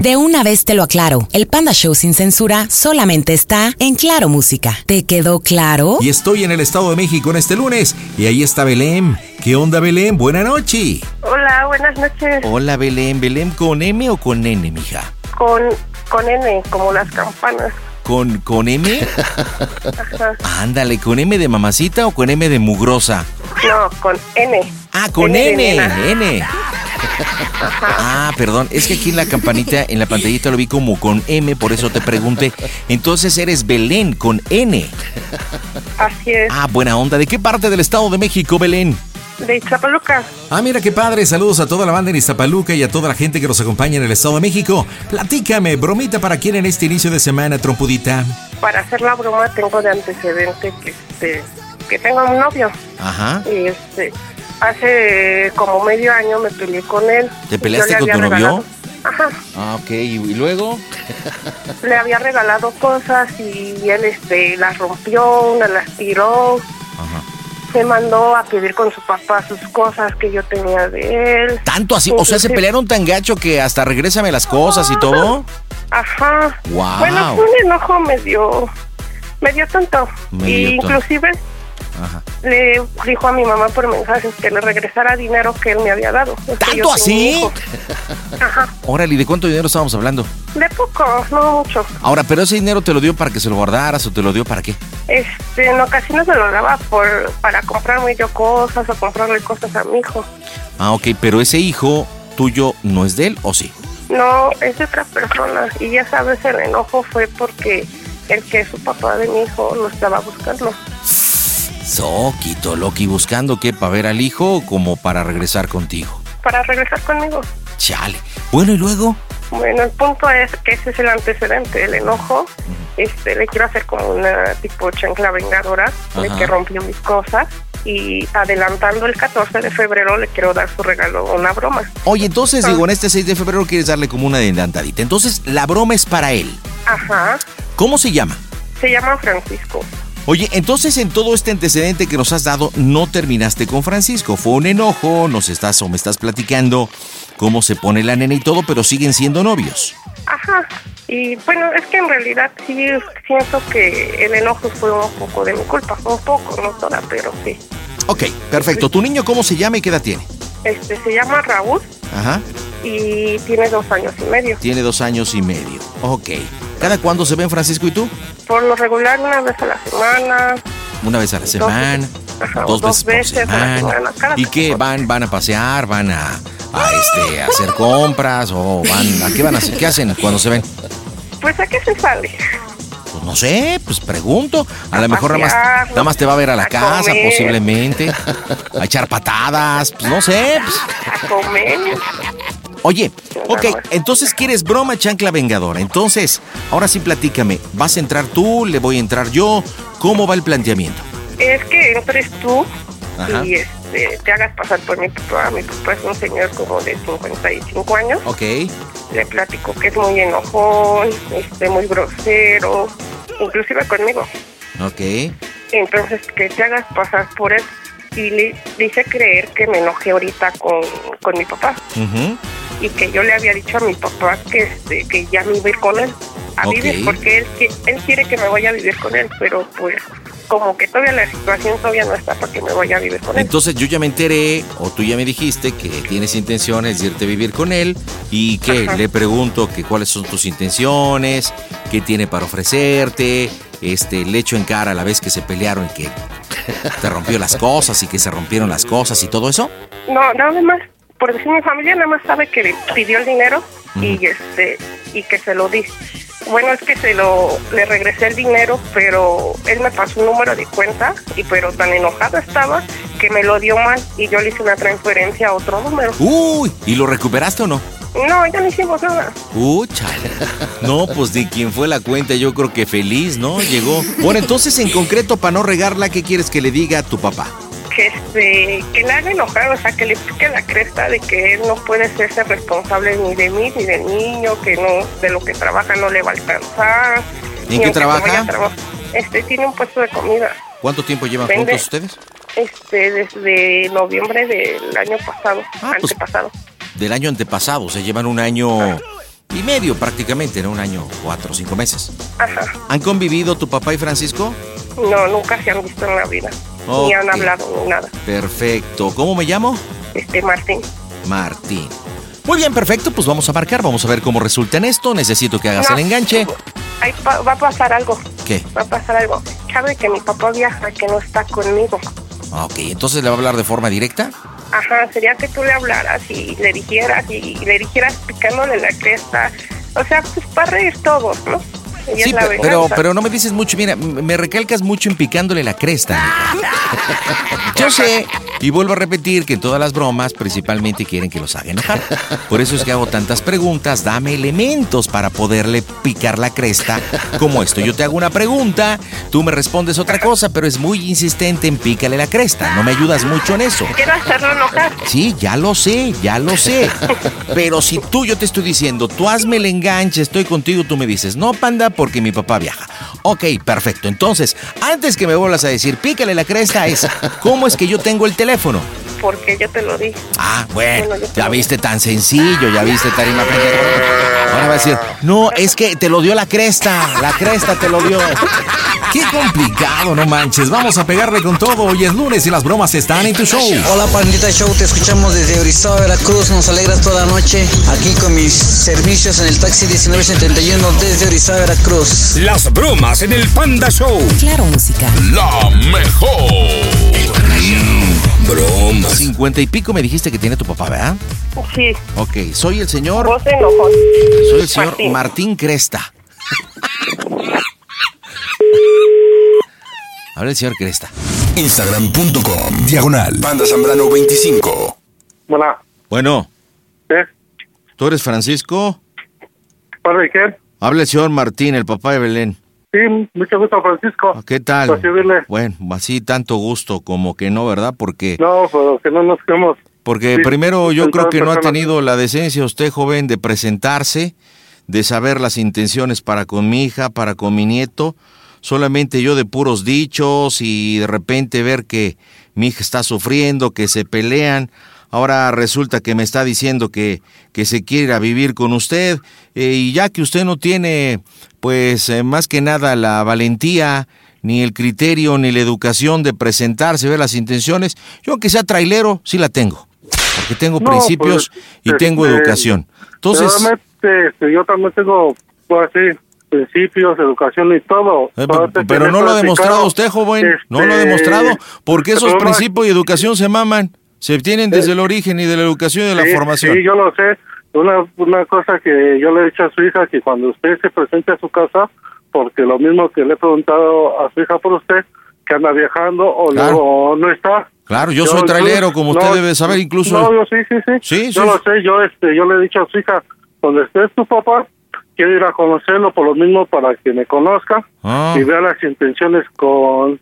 De una vez te lo aclaro, el Panda Show sin censura solamente está en Claro Música. ¿Te quedó claro? Y estoy en el Estado de México en este lunes y ahí está Belén. ¿Qué onda Belén? Buena noche. Hola, buenas noches. Hola Belén, Belén con M o con N, mija? Con, con N, como las campanas. ¿Con, con M? Ajá. Ándale, ¿con M de mamacita o con M de mugrosa? No, con N. Ah, con N N. N. Ah, perdón, es que aquí en la campanita, en la pantallita lo vi como con M, por eso te pregunté. Entonces eres Belén con N. Así es. Ah, buena onda. ¿De qué parte del Estado de México, Belén? De Iztapaluca. Ah, mira qué padre. Saludos a toda la banda en Iztapaluca y a toda la gente que nos acompaña en el Estado de México. Platícame, bromita para quién en este inicio de semana, trompudita. Para hacer la broma tengo de antecedente que, este, que tengo un novio. Ajá. Y este, hace como medio año me peleé con él. ¿Te peleaste con tu novio? Ajá. Ah, ok. ¿Y luego? Le había regalado cosas y él este, las rompió, una las tiró. Ajá. Se mandó a pedir con su papá sus cosas que yo tenía de él. ¿Tanto así? O sea, ¿se pelearon tan gacho que hasta regrésame las cosas y todo? Ajá. Wow. Bueno, fue un enojo medio, medio tonto. Medio y tonto. inclusive Ajá. le dijo a mi mamá por mensajes que le regresara dinero que él me había dado. Es que ¿Tanto así? Ajá. Órale, ¿y de cuánto dinero estábamos hablando? De poco, no mucho. Ahora, ¿pero ese dinero te lo dio para que se lo guardaras o te lo dio para qué? Este, en ocasiones me lo daba por, para comprarme yo cosas o comprarle cosas a mi hijo. Ah, ok, pero ese hijo tuyo no es de él, ¿o sí? No, es de otra persona. Y ya sabes, el enojo fue porque el que es su papá de mi hijo lo estaba buscando. Soquito, Loki, buscando qué, para ver al hijo o como para regresar contigo. Para regresar conmigo. Chale. Bueno, ¿y luego? Bueno, el punto es que ese es el antecedente, el enojo. Este, le quiero hacer como una tipo chancla vengadora de que rompió mis cosas. Y adelantando el 14 de febrero le quiero dar su regalo, una broma. Oye, entonces digo, en este 6 de febrero quieres darle como una adelantadita. Entonces, la broma es para él. Ajá. ¿Cómo se llama? Se llama Francisco. Oye, entonces en todo este antecedente que nos has dado, no terminaste con Francisco. Fue un enojo, nos estás o me estás platicando cómo se pone la nena y todo, pero siguen siendo novios. Ajá. Y bueno, es que en realidad sí siento que el enojo fue un poco de mi culpa. Un poco, no toda, pero sí. Ok, perfecto. ¿Tu niño cómo se llama y qué edad tiene? Este se llama Raúl Ajá. y tiene dos años y medio. Tiene dos años y medio. Ok. ¿Cada cuándo se ven Francisco y tú? Por lo regular, una vez a la semana. Una vez a la semana, Ajá, dos, dos veces, veces por a la semana. cada ¿Y qué? ¿Van, van a pasear? ¿Van a, a este a hacer compras o van a qué van a hacer? ¿Qué hacen cuando se ven? Pues a qué se sale. Pues no sé, pues pregunto. A lo mejor nada más, pasear, nada más te va a ver a la a casa, comer. posiblemente. A echar patadas, pues no sé. pues. A comer. Oye, ok, entonces quieres broma chancla vengadora. Entonces, ahora sí platícame. ¿Vas a entrar tú? ¿Le voy a entrar yo? ¿Cómo va el planteamiento? Es que entres tú Ajá. y este, te hagas pasar por mi papá. Mi papá es un señor como de 55 años. Ok. Le platico que es muy enojón, este, muy grosero, inclusive conmigo. Ok. Entonces, que te hagas pasar por él. Y le dice creer que me enojé ahorita con, con mi papá. Ujú. Y que yo le había dicho a mi papá que, este, que ya me iba a ir con él. A vivir, porque él, él quiere que me vaya a vivir con él. Pero pues, como que todavía la situación todavía no está para que me vaya a vivir con él. Entonces yo ya me enteré, o tú ya me dijiste que tienes intenciones de irte a vivir con él y que Ajá. le pregunto que cuáles son tus intenciones, qué tiene para ofrecerte, este, le echo en cara a la vez que se pelearon y que te rompió las cosas y que se rompieron las cosas y todo eso. No, nada más, por decir mi familia nada más sabe que pidió el dinero y este y que se lo di. Bueno, es que se lo le regresé el dinero, pero él me pasó un número de cuenta y pero tan enojado estaba que me lo dio mal y yo le hice una transferencia a otro número. Uy, ¿y lo recuperaste o no? No, ya no hicimos nada. Uh, chale. No, pues de quien fue la cuenta, yo creo que feliz, ¿no? Llegó. Bueno, entonces en concreto, para no regarla, ¿qué quieres que le diga a tu papá? Que este que le haga enojar, o sea, que le pique la cresta de que él no puede hacerse responsable ni de mí ni del niño, que no de lo que trabaja no le va a alcanzar. ¿En qué trabaja? traba- Este tiene un puesto de comida. ¿Cuánto tiempo llevan Vende. juntos ustedes? Este desde noviembre del año pasado, Ah, pues- antepasado. Del año antepasado, se llevan un año y medio prácticamente, ¿no? Un año, cuatro o cinco meses. Ajá. ¿Han convivido tu papá y Francisco? No, nunca se han visto en la vida. Ni han hablado ni nada. Perfecto. ¿Cómo me llamo? Este Martín. Martín. Muy bien, perfecto. Pues vamos a marcar, vamos a ver cómo resulta en esto. Necesito que hagas No. el enganche. Ahí pa- va a pasar algo. ¿Qué? Va a pasar algo. Sabe que mi papá viaja, que no está conmigo. Ok, entonces le va a hablar de forma directa. Ajá, sería que tú le hablaras y le dijeras y le dijeras picándole la cresta. O sea, pues para reír todos, ¿no? Sí, la pe- pero, venganza. pero no me dices mucho. Mira, me recalcas mucho en picándole la cresta. Yo sé, y vuelvo a repetir que en todas las bromas principalmente quieren que los haga enojar. Por eso es que hago tantas preguntas. Dame elementos para poderle picar la cresta como esto. Yo te hago una pregunta, tú me respondes otra cosa, pero es muy insistente en pícale la cresta. No me ayudas mucho en eso. Quiero hacerlo enojar. Sí, ya lo sé, ya lo sé. Pero si tú, yo te estoy diciendo, tú hazme el enganche, estoy contigo, tú me dices, no, panda, porque mi papá viaja. Ok, perfecto. Entonces, antes que me vuelvas a decir, pícale la cresta, es, ¿cómo es que yo tengo el teléfono? Porque yo te lo dije. Ah, bueno, ya te- viste tan sencillo, ya viste tarima pendejo. Ahora va a decir, no, es que te lo dio la cresta, la cresta te lo dio. Qué complicado, no manches. Vamos a pegarle con todo. Hoy es lunes y las bromas están en tu show. Hola Pandita Show, te escuchamos desde Orizaba, Veracruz, nos alegras toda la noche aquí con mis servicios en el taxi 1971 desde Orizaba, Veracruz. Las bromas en el Panda Show. Claro Música. La mejor. Mm, bromas. Cincuenta y pico me dijiste que tiene tu papá, ¿verdad? Sí, Ok, soy el señor, vos enojón. soy el señor Martín. Martín Cresta. Habla el señor Cresta. Instagram.com. Diagonal. Panda Zambrano 25. Hola, Bueno, ¿eh? ¿tú eres Francisco? ¿Para de qué? Habla el señor Martín, el papá de Belén. Sí, mucho gusto, Francisco. ¿Qué tal? Servirle. Bueno, así tanto gusto como que no, ¿verdad? Porque, No, pero que no nos quedemos. porque sí, primero yo creo que no ha tenido la decencia usted, joven, de presentarse, de saber las intenciones para con mi hija, para con mi nieto. Solamente yo de puros dichos y de repente ver que mi hija está sufriendo, que se pelean. Ahora resulta que me está diciendo que, que se quiere ir a vivir con usted eh, y ya que usted no tiene, pues eh, más que nada la valentía, ni el criterio, ni la educación de presentarse, ver las intenciones, yo aunque sea trailero, sí la tengo, porque tengo No, principios pues, y tengo este, educación. Entonces, este, yo también tengo, pues sí, principios, educación y todo. eh, pero no lo ha demostrado usted, joven, no lo ha este, demostrado, porque esos principios y educación se maman. Se obtienen desde el origen y de la educación y de la Sí, formación. Sí, yo lo sé. Una, una cosa que yo le he dicho a su hija, que cuando usted se presente a su casa, porque lo mismo que le he preguntado a su hija por usted, que anda viajando o, Claro. no, o no está. Claro, yo soy trailero, como usted debe saber, incluso- No, yo sí, sí, sí. Sí, yo sí. lo sé, yo, este, yo le he dicho a su hija, donde esté tu papá, quiero ir a conocerlo por lo mismo para que me conozca Ah. y vea las intenciones con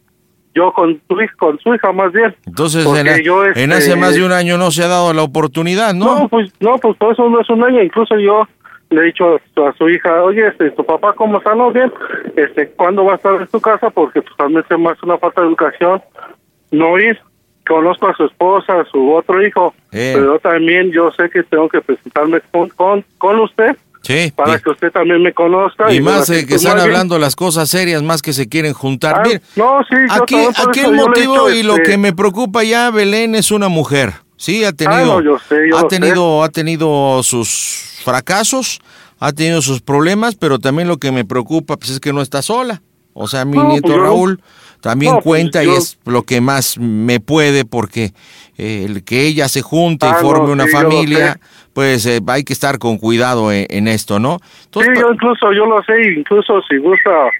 yo con hija, con su hija más bien. Entonces, en, yo, en este, hace más de un año no se ha dado la oportunidad, ¿no? No, pues no, pues por eso no es un año. Incluso yo le he dicho a su, a su hija, oye, este, tu papá, ¿cómo está? ¿No bien? Este, ¿Cuándo va a estar en tu casa? Porque pues realmente es más una falta de educación no ir. Conozco a su esposa, a su otro hijo, Eh. pero también yo sé que tengo que presentarme con, con, con usted Sí. para y- que usted también me conozca. Y más eh, que están bien- hablando las cosas serias, más que se quieren juntar. Ah, no, sí, yo aquí, aquí el he motivo y lo este- que me preocupa ya, Belén es una mujer. Sí, ha tenido, Ah, no, yo sé, yo ha tenido, ha tenido sus fracasos, ha tenido sus problemas, pero también lo que me preocupa pues, es que no está sola. O sea, mi No, pues nieto Raúl también no, pues cuenta y es lo que más me puede porque eh, el que ella se junte Ah, y forme no, una sí, familia. Pues eh, hay que estar con cuidado en, en esto, ¿no? Sí, yo incluso, yo lo sé, incluso si gusta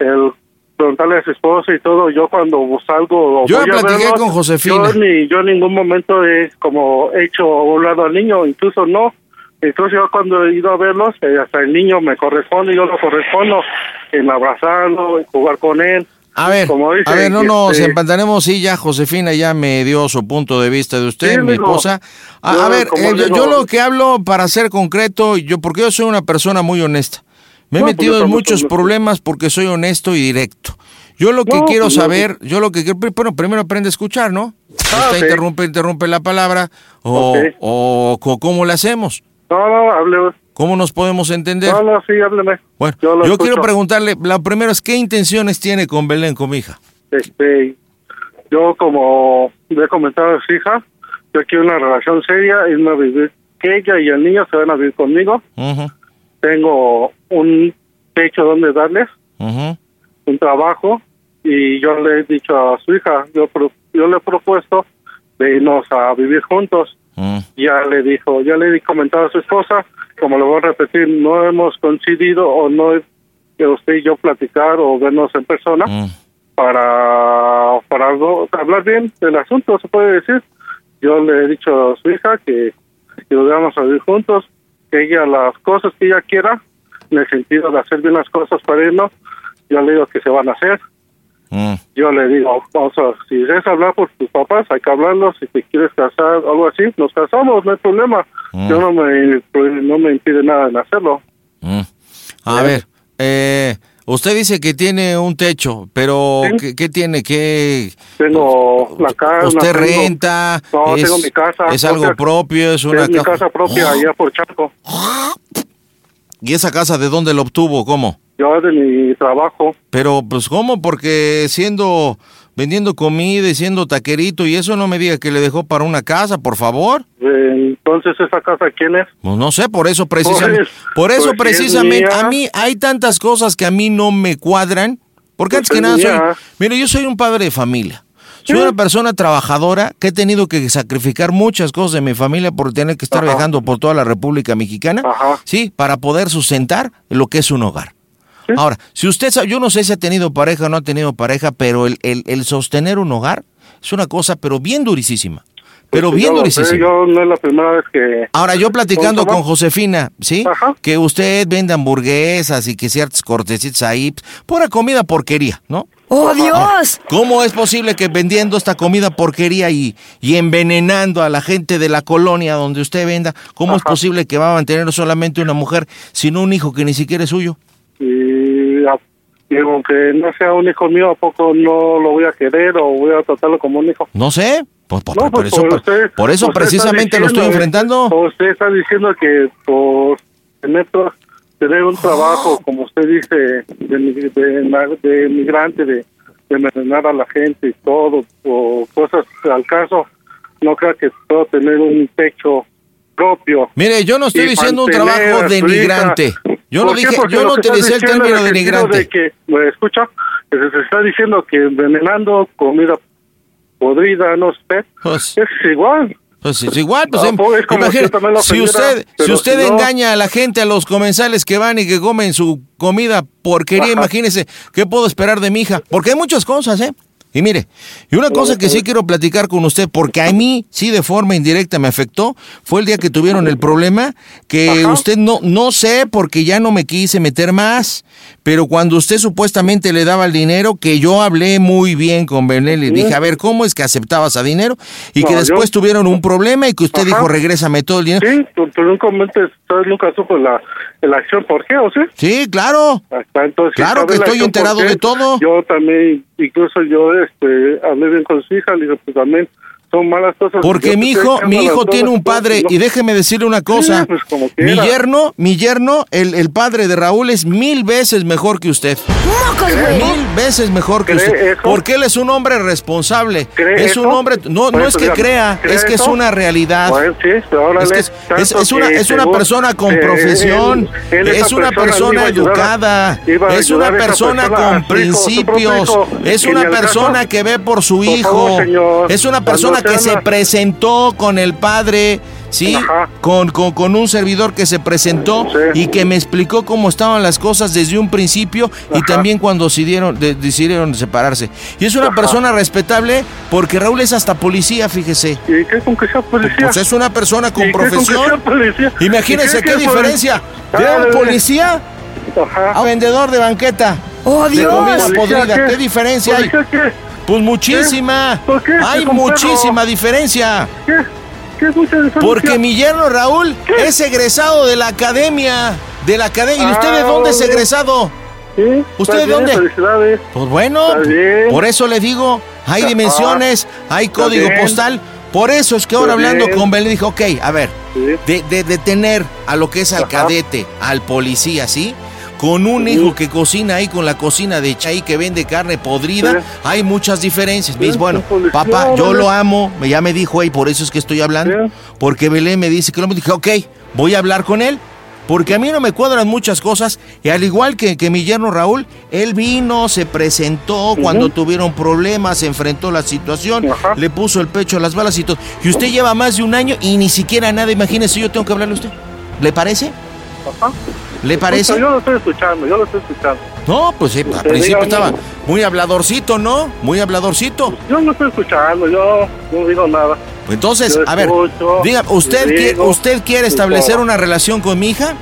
el preguntarle a su esposa y todo, yo cuando salgo Yo voy a platiqué con Josefina. Yo, ni, yo en ningún momento he como hecho a un lado al niño, incluso no. Incluso yo cuando he ido a verlos, eh, hasta el niño me corresponde, yo lo correspondo en abrazarlo, en jugar con él. A ver, a ver, no nos este, empantanemos, sí, ya Josefina ya me dio su punto de vista de usted, Sí, mi esposa. A, ver, eh, yo, lo que hablo para ser concreto, yo porque yo soy una persona muy honesta. Me he No, pues metido en muchos problemas porque soy honesto y directo. Yo lo que No, quiero pues saber, yo lo que quiero, bueno, primero aprende a escuchar, ¿no? Ah, Usted interrumpe, interrumpe la palabra, o, Ok. o cómo le hacemos, No, no, hable. Cómo nos podemos entender. No, no, sí, hábleme. Bueno, yo quiero preguntarle, la primera es, ¿qué intenciones tiene con Belén, con mi hija? Este, yo como le he comentado a su hija, yo quiero una relación seria, irme a vivir, que ella y el niño se van a vivir conmigo. Tengo un techo donde darles, un trabajo, y yo le he dicho a su hija, yo, yo le he propuesto de irnos a vivir juntos. Ya le dijo, ya le he comentado a su esposa, como lo voy a repetir, no hemos coincidido o no he- que usted y yo platicar o vernos en persona Mm. para, para no- hablar bien del asunto, se puede decir. Yo le he dicho a su hija que, que vamos a vivir juntos, que ella las cosas que ella quiera, en el sentido de hacer bien las cosas para ¿no? yo le digo que se van a hacer. Mm. Yo le digo, vamos a, si quieres hablar por tus papás, hay que hablarlo, si te quieres casar, algo así, nos casamos, no hay problema. Mm. Yo no me, no me impide nada en hacerlo. Mm. A ver, eh, usted dice que tiene un techo, pero ¿qué, qué tiene? ¿Qué? Tengo la casa. ¿Usted tengo- renta? No, es, tengo mi casa. ¿Es algo propio? ¿Es una es mi ca- casa propia allá por Chaco. ¿Y esa casa de dónde la obtuvo? ¿Cómo? Yo de mi trabajo. Pero, pues, ¿cómo? Porque siendo, vendiendo comida y siendo taquerito y eso no me diga que le dejó para una casa, por favor. Entonces, ¿esa casa quién es? Pues no sé, por eso precisamente, Pues, por eso pues, es precisamente, a mí hay tantas cosas que a mí no me cuadran, porque Pues antes que nada soy, mía. mire, yo soy un padre de familia, soy una persona trabajadora que he tenido que sacrificar muchas cosas de mi familia por tener que estar viajando por toda la República Mexicana, sí, para poder sustentar lo que es un hogar. Ahora, si usted sabe, yo no sé si ha tenido pareja o no ha tenido pareja, pero el, el, el sostener un hogar es una cosa, pero bien durísima. Pero Pues bien yo lo sé, durísima. Yo no es la primera vez que... Ahora, yo platicando ¿Cómo se con? Josefina, ¿sí? Que usted vende hamburguesas y que ciertas cortecitas ahí, pura comida porquería, ¿no? ¡Oh, Dios! ¿Cómo es posible que vendiendo esta comida porquería y, y envenenando a la gente de la colonia donde usted venda, cómo es posible que va a mantener solamente una mujer, sino un hijo que ni siquiera es suyo? Y, a- y aunque no sea un hijo mío, ¿a poco no lo voy a querer o voy a tratarlo como un hijo? No sé, pues, por, No, por pues eso, por usted- por eso precisamente lo estoy diciendo, enfrentando. Usted está diciendo que por tener, tener un trabajo, como usted dice, de, de, de migrante, de, de envenenar a la gente y todo, o cosas al caso, no creo que puedo tener un techo propio. Mire, yo no estoy diciendo un trabajo denigrante. hija. Yo no dije, yo no utilicé el término denigrante. De que, ¿me escucha? Que se está diciendo que envenenando comida podrida, no sé. Pues- es igual. Pues es igual, pues Ah, em- pues, es como imagina- si usted, si usted si no- engaña a la gente, a los comensales que van y que comen su comida porquería, Ajá. imagínese, ¿qué puedo esperar de mi hija? Porque hay muchas cosas, ¿eh? Y mire, y una cosa que sí quiero platicar con usted, porque a mí sí de forma indirecta me afectó, fue el día que tuvieron el problema, que usted no, no sé, porque ya no me quise meter más, pero cuando usted supuestamente le daba el dinero, que yo hablé muy bien con Benel y dije, a ver, ¿cómo es que aceptabas a dinero? Y que después yo- tuvieron un problema y que usted Ajá. dijo, regrésame todo el dinero. Sí, tú, tú nunca, nunca supo la, la acción, ¿por qué, o sí? Sí, claro. Hasta entonces, Claro ¿sabe que estoy enterado de todo. Yo también, incluso yo este, hablé bien con su hija, le dije, pues también son malas cosas. Porque mi hijo, mi hijo tiene un pues, padre, y déjeme decirle una cosa. Sí, pues, mi yerno, mi yerno, el, el padre de Raúl es mil veces mejor que usted. Mil veces mejor que ¿Cree usted. eso? Porque él es un hombre responsable. ¿Cree Es un eso? hombre, no, no es que crea, ¿cree es que es una realidad. Bueno, sí, pero órale, Es que es, tanto es- es una, es una persona con profesión, él- él, esa es una persona persona ayudar educada, es una persona persona, con principios, hijo, es una persona que ve por su hijo, es una cuando persona que se presentó con el padre, ¿sí? Con, con, con un servidor que se presentó y que me explicó cómo estaban las cosas desde un principio y también cuando decidieron, de- decidieron separarse. Y es una persona respetable porque Raúl es hasta policía, fíjese. ¿Y qué con que sea policía? Pues es una persona con ¿Y qué con que profesión. sea? Imagínense ¿Y qué, qué diferencia poli- de Ah, un de- policía a vendedor de banqueta. ¡Oh, de Dios! comida ¿Policía podrida. qué? ¿Qué diferencia hay? ¿Policía qué? Pues muchísima. ¿Por qué? Hay muchísima diferencia. ¿Qué? ¿Qué es mucha diferencia? Porque mi yerno Raúl es egresado de la academia. De la academia. ¿Y usted de Ah, dónde es egresado? Sí, ¿Usted de dónde? Pues bueno, por eso le digo, hay Ajá. dimensiones, hay código postal. Por eso es que ahora Está hablando bien. con Belén dijo, ok, a ver, de, de, de tener a lo que es al cadete, al policía, ¿sí? Con un hijo que cocina ahí con la cocina de Chay que vende carne podrida, hay muchas diferencias. Me dice, bueno, papá, yo lo amo, me- ya me dijo, y por eso es que estoy hablando. Porque Belén me dice que lo dije, ok, voy a hablar con él. Porque a mí no me cuadran muchas cosas. Y al igual que, que mi yerno Raúl, él vino, se presentó cuando tuvieron problemas, se enfrentó la situación, le puso el pecho a las balas y todo. Y usted lleva más de un año y ni siquiera nada. Imagínese, yo tengo que hablarle a usted. ¿Le parece? Ajá. ¿Le parece? Yo lo estoy escuchando, yo lo estoy escuchando. No, pues sí, al Usted principio estaba muy habladorcito, ¿no? Muy habladorcito. Yo no estoy escuchando, yo no digo nada. Entonces, Yo a ver, escucho, diga, ¿usted, quiere, digo, ¿usted quiere establecer una relación con mi hija?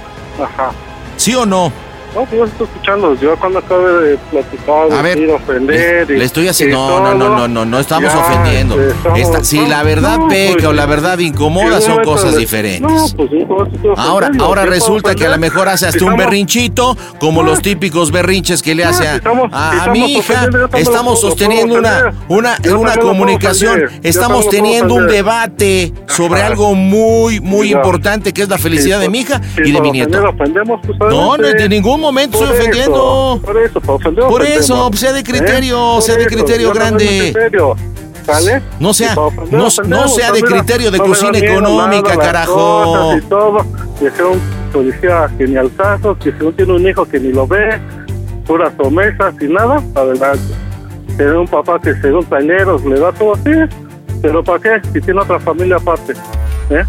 Ajá. ¿Sí o no? No, pues yo estoy escuchando. Yo cuando acabe de platicar, A ver, ofender. Le, y- le estoy haciendo. No, no, no, no, no, no estamos ofendiendo. Esta- si la verdad peca pues, o la verdad incomoda, son cosas pues, diferentes. Pues pues, Ahora, ahora ¿qué puedo resulta que a lo mejor hace hasta un berrinchito, como los típicos berrinches que le No, hace a, mi hija. Estamos sosteniendo una, una, una comunicación. Estamos teniendo un debate sobre algo muy, muy importante que es la felicidad de mi hija y de mi nieto. pues, No, no, adelante. de ningún momento Por estoy eso, ofendiendo. Por eso, por ofender Por eso, sea de criterio, Por sea de criterio no grande. ¿Sale? No sea- ofender, no- no sea de pues, criterio de no cocina miedo económica, nada, carajo. Y todo, que sea un policía que ni al caso, que si no tiene un hijo que ni lo ve, puras promesas y nada, adelante. Tener un papá que según tañeros le da todo así, pero ¿para qué? Si tiene otra familia aparte, ¿eh?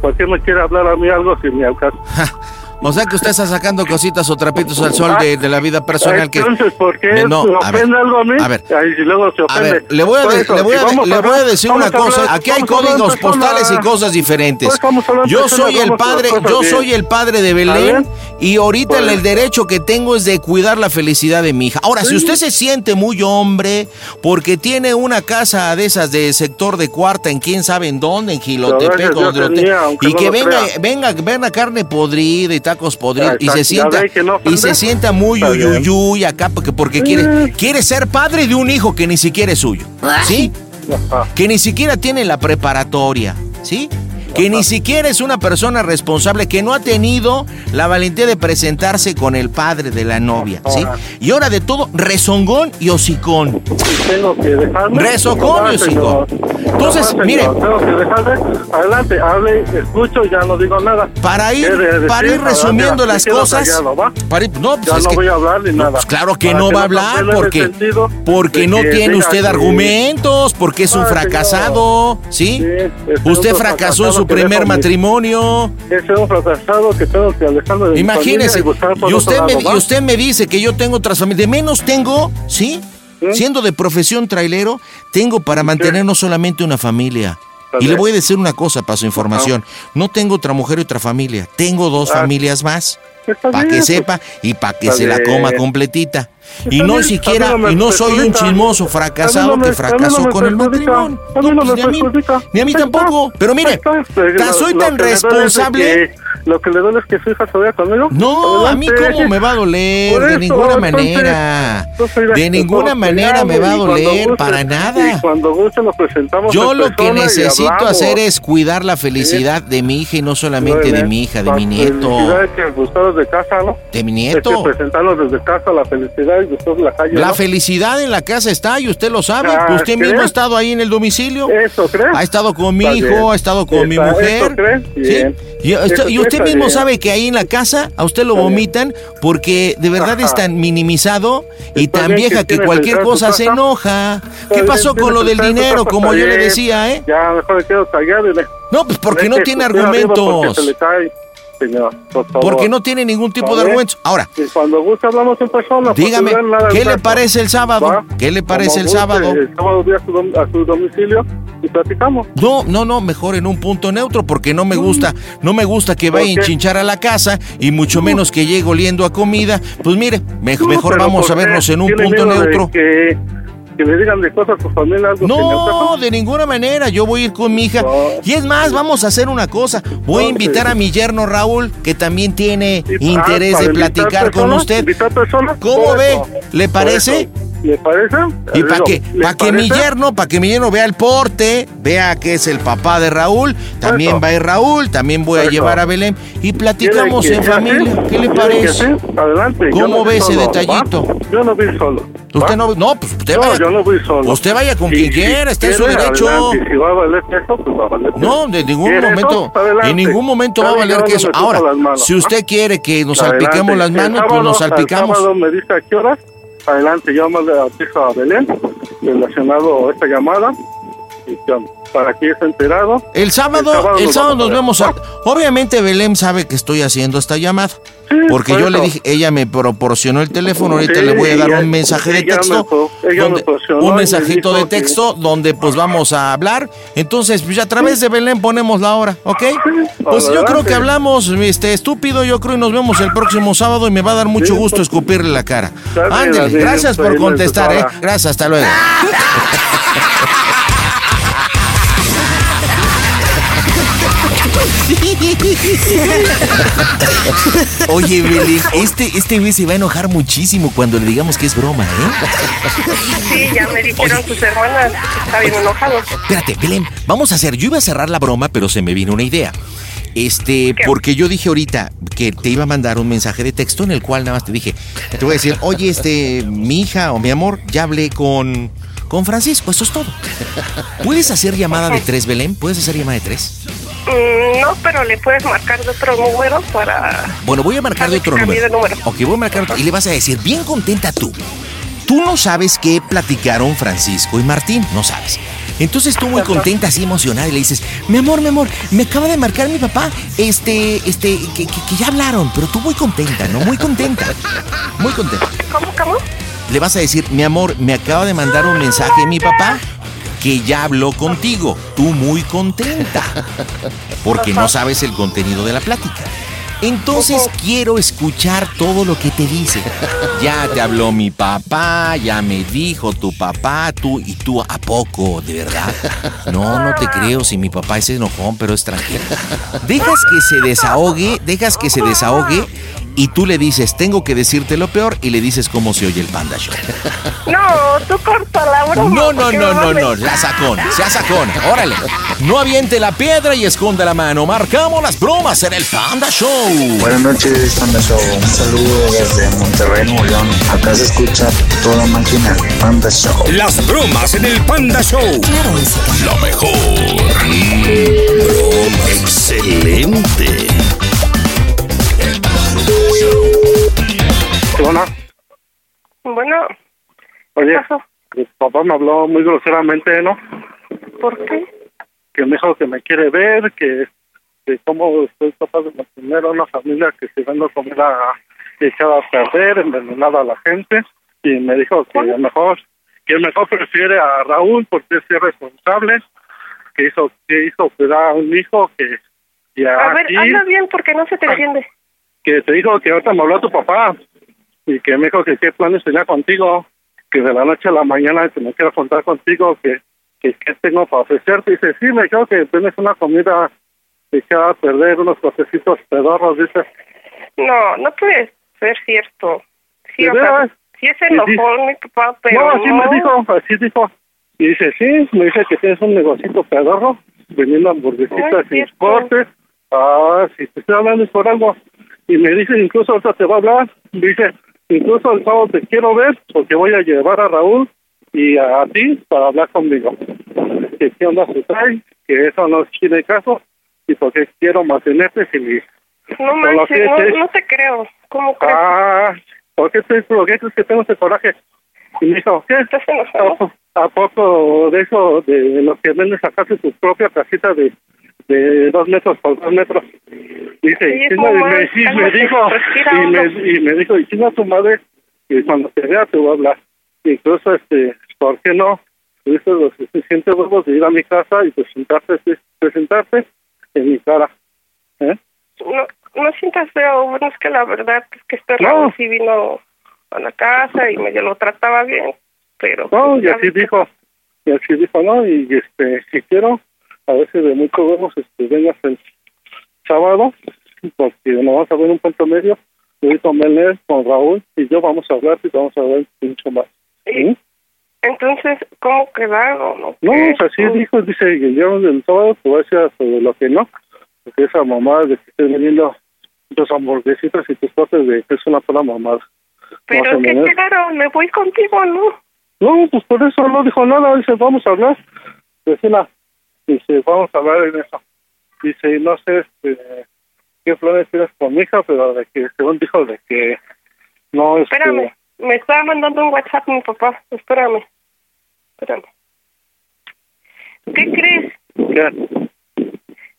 ¿Por qué me quiere hablar a mí algo sin ni al caso? O sea que usted está sacando cositas o trapitos al sol de, de la vida personal que... Entonces, ¿por qué no, a ver, algo a mí? a ver. Y luego se A ver, le voy a, Por de- eso, le voy a, si de- vamos le a voy a hablar- decir una cosa. hablar- Aquí hay códigos postales y cosas diferentes. Pues hablar Yo soy el padre, yo soy el padre de ¿Está Belén y ahorita Pues- el derecho que tengo es de cuidar la felicidad de mi hija. Ahora, si usted se siente muy hombre porque tiene una casa de esas de sector de cuarta en quién sabe en dónde, en Gilotepec y que venga, venga, venga carne podrida y tacos podridos y se sienta no y se sienta muy uyuyuy acá porque porque quiere quiere ser padre de un hijo que ni siquiera es suyo, ¿sí? Que ni siquiera tiene la preparatoria, ¿sí? Que ni siquiera es una persona responsable, que no ha tenido la valentía de presentarse con el padre de la novia, ¿sí? Y ahora de todo, rezongón y hocicón. Tengo que dejarme. Rezongón y hocicón. Entonces, mire, tengo que dejarle. Adelante, hable, escucho, ya no digo nada. para ir, para ir resumiendo las cosas, para ir- no, pues Ya no voy a hablar ni nada. Pues claro que no va a hablar porque, porque no tiene usted argumentos, porque es un Ah, fracasado, ¿sí? es Usted fracasó en su primer dejo matrimonio. Ese es un fracasado que tengo que alejarme de mi Imagínese, familia y usted, me, y usted me dice que yo tengo otras familias. De menos tengo, ¿sí? Siendo de profesión trailero, tengo para mantener no solamente una familia. Y le voy a decir una cosa para su información. No tengo otra mujer y otra familia. Tengo dos Ah. familias más. Para que pues. sepa y para que se la coma completita. Y no siquiera, no y no soy un chismoso fracasado no me- que no fracasó con el matrimonio. A mí no pues me ni a mí, ni a mí tampoco. Pero mire, tan- soy lo tan es responsable. que- Lo que le duele es que su hija se vaya conmigo. No, a mí cómo me va a doler, de ninguna entonces, manera. entonces, De ninguna manera me va a doler, guste- para nada. Y cuando guste lo presentamos Yo lo que necesito hacer es cuidar la felicidad de mi hija y no solamente de mi hija, de mi La nieto. de casa, ¿no? De mi nieto. presentarlos desde casa, la felicidad la calle. La ¿no? felicidad en la casa está y usted lo sabe. Ah, usted mismo ha estado ahí en el domicilio. Eso, ¿crees? Ha estado con mi Está hijo, bien. ha estado con mi mujer. ¿sí? Y, y usted mismo bien. sabe que ahí en la casa a usted lo Está bien. vomitan porque de verdad es Ajá. tan minimizado y Está tan que vieja que cualquier cosa se enoja. ¿Qué pasó con lo el del dinero, como yo le decía, eh? Ya, mejor me quedo callado. le- No, pues porque le no tiene argumentos. Señor, por favor. Porque no tiene ningún tipo de ¿Vale? argumentos. Ahora, Y cuando guste hablamos en persona. dígame, no ¿qué le parece el sábado? ¿Va? ¿Qué le parece el guste, sábado? El sábado voy a su, a su domicilio y platicamos. No, no, no, mejor en un punto neutro, porque no me gusta, no me gusta que vaya a enchinchar a la casa y mucho menos que llegue oliendo a comida. Pues mire, me- No, mejor vamos a vernos en un ¿Tiene punto neutro. Que, le digan de cosas a su familia algo No, de ninguna manera. Yo voy a ir con mi hija. Y es más, vamos a hacer una cosa. Voy a invitar a mi yerno Raúl, que también tiene interés Ah, de para platicar con usted. ¿Cómo ve? ¿Le parece? eso. ¿Le parece? Y para que, ¿le pa que mi yerno, para que mi yerno vea el porte, vea que es el papá de Raúl, también Eso. va a ir Raúl, también voy a llevar a Belén y platicamos ¿Quiere en familia. así? ¿Qué le ¿Quiere que parece? Adelante. ¿Cómo ve ese solo, detallito? ¿va? Yo no voy solo. Usted ¿va? no, no, pues usted No, vaya. yo no voy solo. Usted vaya con Y quien si quiera, está en su derecho. adelante. Si va a valer queso, pues va a valer queso. No, de ningún ¿Quiere momento? Adelante. en ningún momento va a valer queso. Ahora, manos, si usted quiere que nos salpiquemos las manos, pues nos salpicamos. Me dice a qué horas. Adelante, llámale a tu hija Belén, relacionado a esta llamada, y ya, para que esté enterado. El sábado, el sábado nos vemos. a- ¿va? Obviamente Belén sabe que estoy haciendo esta llamada. Porque por yo le dije, ella me proporcionó el teléfono, ahorita Sí, le voy a dar ella- un mensaje de texto. me donde- un me mensajito de que- texto donde pues vamos a hablar. Entonces, pues a través de Belén ponemos la hora, ¿ok? Pues yo creo que hablamos este estúpido, yo creo y nos vemos el próximo sábado y me va a dar mucho gusto escupirle la cara. Así, gracias por contestar, ¿eh? Gracias, hasta luego. Oye, Belén, este, este güey se va a enojar muchísimo cuando le digamos que es broma, ¿eh? Sí, ya me dijeron sus hermanas que está bien enojado. Espérate, Belén, vamos a hacer. Yo iba a cerrar la broma, pero se me vino una idea. Este, porque yo dije ahorita que te iba a mandar un mensaje de texto en el cual nada más te dije, te voy a decir, oye, este, mi hija o mi amor, ya hablé con, con Francisco, eso es todo. ¿Puedes hacer llamada de tres, Belén? ¿Puedes hacer llamada de tres? Mm, no, pero le puedes marcar de otro número para... Bueno, voy a marcar de otro Cambie número. de número. Ok, voy a marcar otro- y le vas a decir, bien contenta tú. Tú no sabes qué platicaron Francisco y Martín, no sabes. Entonces tú muy contenta, así emocionada, y le dices, mi amor, mi amor, me acaba de marcar mi papá, este, este, que, que- que ya hablaron, pero tú muy contenta, ¿no? Muy contenta. Muy contenta. ¿Cómo, cómo? Le vas a decir, mi amor, me acaba de mandar un mensaje mi papá que ya habló contigo. Tú muy contenta. Porque no sabes el contenido de la plática. Entonces quiero escuchar todo lo que te dice. Ya te habló mi papá, ya me dijo tu papá, tú y tú a poco, de verdad. No, no te creo si mi papá es enojón, pero es tranquilo. Dejas que se desahogue, dejas que se desahogue y tú le dices, tengo que decirte lo peor y le dices cómo se oye el Panda Show. No, tú corta la broma. No, no, no, no, no, ya sacón, ya sacón, órale. No aviente la piedra y esconda la mano. Marcamos las bromas en el Panda Show. Buenas noches, Panda Show. Un saludo desde Monterrey, Nuevo León. Acá se escucha toda máquina Panda Show. Las bromas en el Panda Show. Claro. Lo mejor. Mm, broma. Excelente. Hola. Bueno, Oye, mi papá me habló muy groseramente, ¿no? ¿por qué? Que me dijo que me quiere ver, que, que cómo estoy capaz de mantener a una familia que se vende comida echada a perder, envenenada a la gente. Y me dijo que a mejor, que mejor prefiere a Raúl porque es irresponsable, que hizo, que hizo cuidar a un hijo que... Y A ver, aquí- habla bien porque no se te entiende. que te dijo que ahorita me habló tu papá y que me dijo que qué planes tenía contigo, que de la noche a la mañana que me quiero contar contigo, que que qué tengo para ofrecerte. Dice, sí, me dijo que tienes una comida echada a perder, unos cosecitos pedorros, dice. No, no puede ser cierto. Sí, ¿De o sea, sí es enojón mi papá, pero no, así me dijo, así dijo. Y dice, sí, me dice que tienes un negocito pedorro, vendiendo hamburguesitas y cierto. cortes. Ah, si te estoy hablando es por algo. Y me dice, incluso ahorita te va a hablar. Dice, incluso el sábado te quiero ver porque voy a llevar a Raúl y a, ti para hablar conmigo. Que qué onda se trae, que eso no tiene caso y porque quiero mantenerte sin No manches, no, te- no te creo. ¿Cómo crees? Ah, ¿por qué, te, por qué crees que tengo ese coraje? Y me dijo, ¿qué? ¿A, a poco de eso, de lo que vendes sacaste tu propia casita de, de dos metros por dos metros? Dice, Sí, y, me, y me dijo, y me, y me dijo, y chinga tu madre, y cuando te vea te voy a hablar. Incluso, este, ¿por qué no? Tuviste los suficientes huevos de ir a mi casa y presentarte, presentarte en mi cara. ¿Eh? No, no sientas feo. Bueno, es que la verdad es que este No. Sí vino a la casa y medio lo trataba bien, pero... No, pues, y así dijo, y así dijo, ¿no? Y este, si quiero, a veces de muchos huevos, este, vengas el sábado, porque nos vamos a ver un punto medio, voy con Melner, con Raúl, y yo vamos a hablar y vamos a ver mucho más. ¿Sí? Entonces, ¿cómo quedaron? No, pues así dijo, dice que yo el sábado te voy a decir sobre lo que no, porque esa mamada de que estés vendiendo tus hamburguesitas y tus cosas de que es una sola mamada. Pero Vamos a ¿qué ver. quedaron? Me voy contigo, ¿no? No, pues por eso no dijo nada. Dice, vamos a hablar. Vecina, dice, vamos a hablar en eso. Dice, no sé este, qué planes tienes con mi hija, pero de que, según dijo, de que no, este... Espérame, me está mandando un WhatsApp mi papá. Espérame, espérame. ¿Qué crees? ¿qué?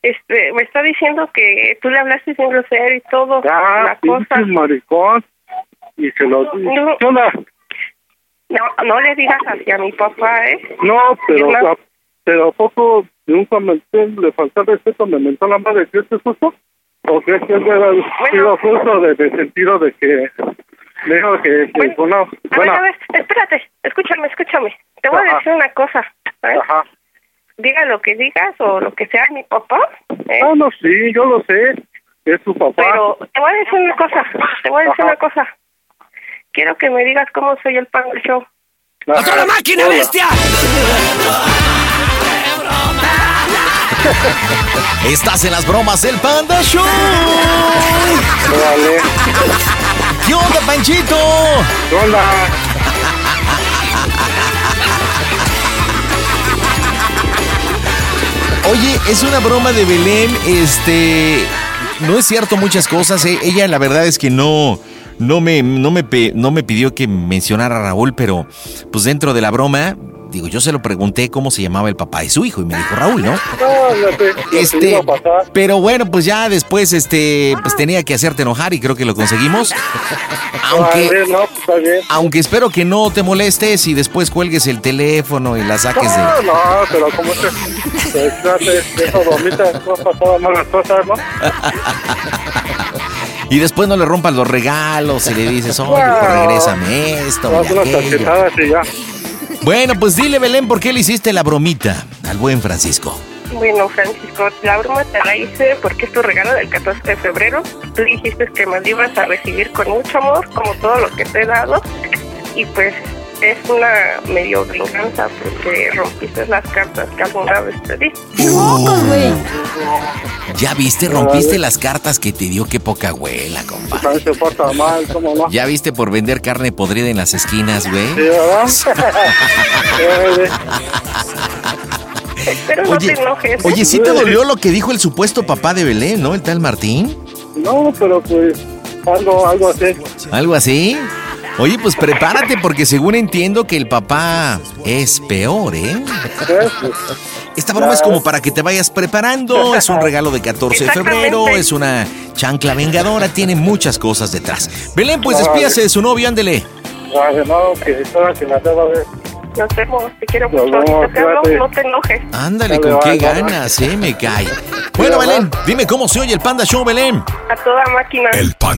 Este, me está diciendo que tú le hablaste sin grosero y todo. Ah, la cosa. maricón. Y se lo No. No, no le digas así a mi papá, ¿eh? No, pero, pero ¿a poco nunca me, le faltó el respeto? ¿Me mentó la madre? ¿Crees que es justo? ¿O crees que era sido justo de, de sentido de que me dijo que, que bueno, A bueno, ver, a ver, espérate, escúchame, escúchame. Te voy a Ajá. decir una cosa, ¿sabes? ajá. Diga lo que digas o lo que sea mi papá, ¿eh? Ah, no, sí, yo lo sé. Es su papá. Pero te voy a decir una cosa, te voy a decir Ajá. una cosa. Quiero que me digas cómo soy el pan del show. ¡A toda máquina, bestia! Estás en las bromas del Panda Show. Órale. ¿Qué onda, Panchito? ¿Qué onda? Oye, es una broma de Belén, este, no es cierto muchas cosas. eh. Ella la verdad es que no, no me, no me, no me pidió que mencionara a Raúl, pero pues dentro de la broma, digo, yo se lo pregunté cómo se llamaba el papá de su hijo y me dijo Raúl, ¿no? No, sé, lo que Este, iba a pasar. pero bueno, pues ya después, este, pues tenía que hacerte enojar y creo que lo conseguimos. Aunque, no, pues está bien. aunque espero que no te molestes y después cuelgues el teléfono y la saques de. No, no, pero como te, te no ¿no? Y después no le rompas los regalos y le dices, oye, No. pues regrésame esto. Y aquello". y ya. Bueno, pues dile, Belén, ¿por qué le hiciste la bromita al buen Francisco? Bueno, Francisco, la broma te la hice porque es tu regalo del 14 de febrero. Tú dijiste que me lo ibas a recibir con mucho amor, como todo lo que te he dado. Y pues es una medio venganza porque rompiste las cartas que alguna vez te di. Ya viste, rompiste las cartas que te dio, qué poca abuela, compa. También se porta mal, ¿cómo no? Ya viste por vender carne podrida en las esquinas, güey. Sí, ¿verdad? Pero no Oye, te enojes. Oye, sí te dolió lo que dijo el supuesto papá de Belén, ¿no? El tal Martín. no, pero pues algo, algo así. ¿Algo así? Oye, pues prepárate porque según entiendo que el papá es peor, ¿eh? Esta broma es como para que te vayas preparando, es un regalo de 14 de febrero, es una chancla vengadora, tiene muchas cosas detrás. Belén, pues despídase de su novio, ándele. No, que la. Nos vemos, te quiero Nos mucho. vemos, Ahorita te hablo, cuídate. no te enojes. Ándale, Dale, con qué ganas, ¿eh? Me cae. Bueno, Belén, dime cómo se oye el Panda Show, Belén. A toda máquina.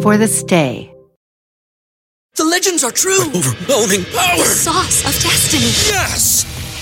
for the stay. The legends are true. Overwhelming power. The Sauce of destiny. Yes!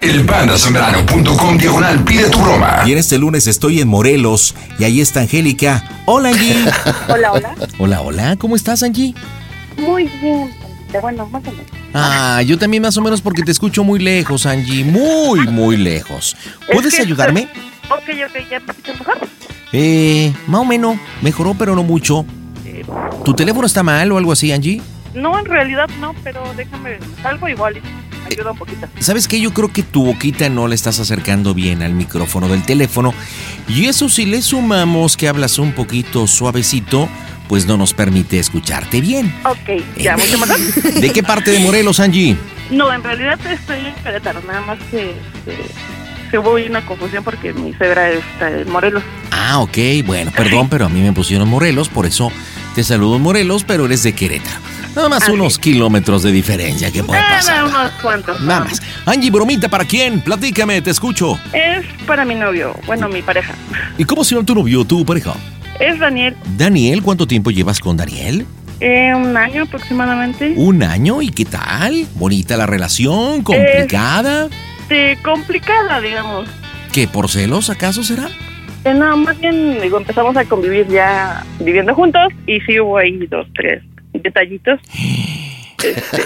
Elpandasambrano.com diagonal pide tu broma. Y en este lunes estoy en Morelos y ahí está Angélica. Hola, Angie. Hola, hola. Hola, hola, ¿cómo estás, Angie? Muy bien. Bueno, más o menos. Ah, yo también más o menos porque te escucho muy lejos, Angie. Muy, muy lejos. ¿Puedes que- ayudarme? Ok, ok, ¿ya me escuchas mejor? Eh, más o menos. Mejoró, pero no mucho. ¿Tu teléfono está mal o algo así, Angie? No, en realidad no, pero déjame, salgo igual ayuda un poquito. ¿Sabes qué? Yo creo que tu boquita no le estás acercando bien al micrófono del teléfono. Y eso si le sumamos que hablas un poquito suavecito, pues no nos permite escucharte bien. Ok, ya, mucho mejor. ¿De qué parte de Morelos, Angie? No, en realidad estoy en Querétaro, nada más que, que, que hubo una confusión porque mi suegra está en Morelos. Ah, ok, bueno, perdón, pero a mí me pusieron Morelos, por eso te saludo en Morelos, pero eres de Querétaro. Nada más unos kilómetros de diferencia, ¿qué puede pasar? Ah, unos cuantos. Nada más. Angie, bromita, ¿para quién? Platícame, te escucho. Es para mi novio, bueno, mi pareja. ¿Y cómo se llama tu novio, tu pareja? Es Daniel, Daniel, ¿cuánto tiempo llevas con Daniel? eh, un año aproximadamente. ¿Un año? ¿Y qué tal? ¿Bonita la relación? ¿Complicada? Este, complicada, digamos. ¿Qué, por celos acaso será? Eh, no, más bien, digo, empezamos a convivir ya viviendo juntos y sí hubo ahí dos, tres detallitos. Este,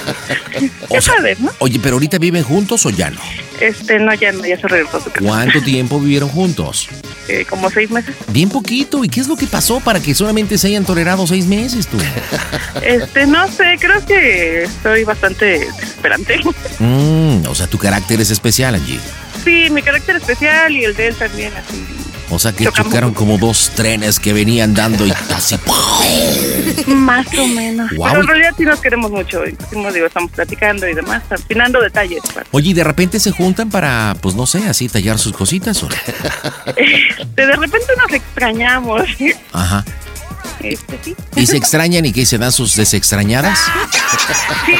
ya sabes, ¿no? Oye, pero ahorita viven juntos o ya no? Este, no, ya no, ya se regresó a su casa. ¿Cuánto tiempo vivieron juntos? Eh, como seis meses. Bien poquito. ¿Y qué es lo que pasó para que solamente se hayan tolerado seis meses tú? Este, no sé, creo que soy bastante desesperante. Mm, o sea, tu carácter es especial, Angie. Sí, mi carácter especial y el de él también, así. O sea, que Chocamos. chocaron como dos trenes que venían dando y así. Más o menos. Guau. Pero en realidad sí nos queremos mucho. Como digo, estamos platicando y demás, afinando detalles. pues. Oye, ¿y de repente se juntan para, pues no sé, así tallar sus cositas o de repente nos extrañamos. Ajá. Este, sí. ¿Y se extrañan y que se dan sus desextrañadas? Sí,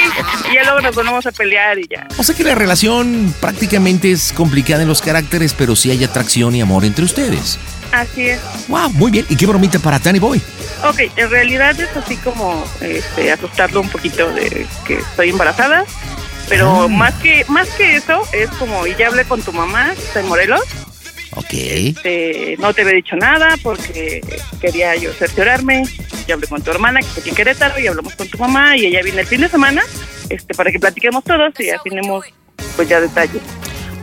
y ya luego nos volvemos a pelear y ya. O sea que la relación prácticamente es complicada en los caracteres, pero sí hay atracción y amor entre ustedes. Así es. Wow, muy bien. ¿Y qué bromita para Tani Boy? Ok, en realidad es así como este, asustarlo un poquito de que estoy embarazada. Pero Ah. más que más que eso, es como, y ya hablé con tu mamá, está en Morelos. Ok. Este, no te había dicho nada porque quería yo cerciorarme. Ya hablé con tu hermana que está aquí en Querétaro y hablamos con tu mamá y ella viene el fin de semana este, para que platiquemos todos y afinemos pues ya detalles.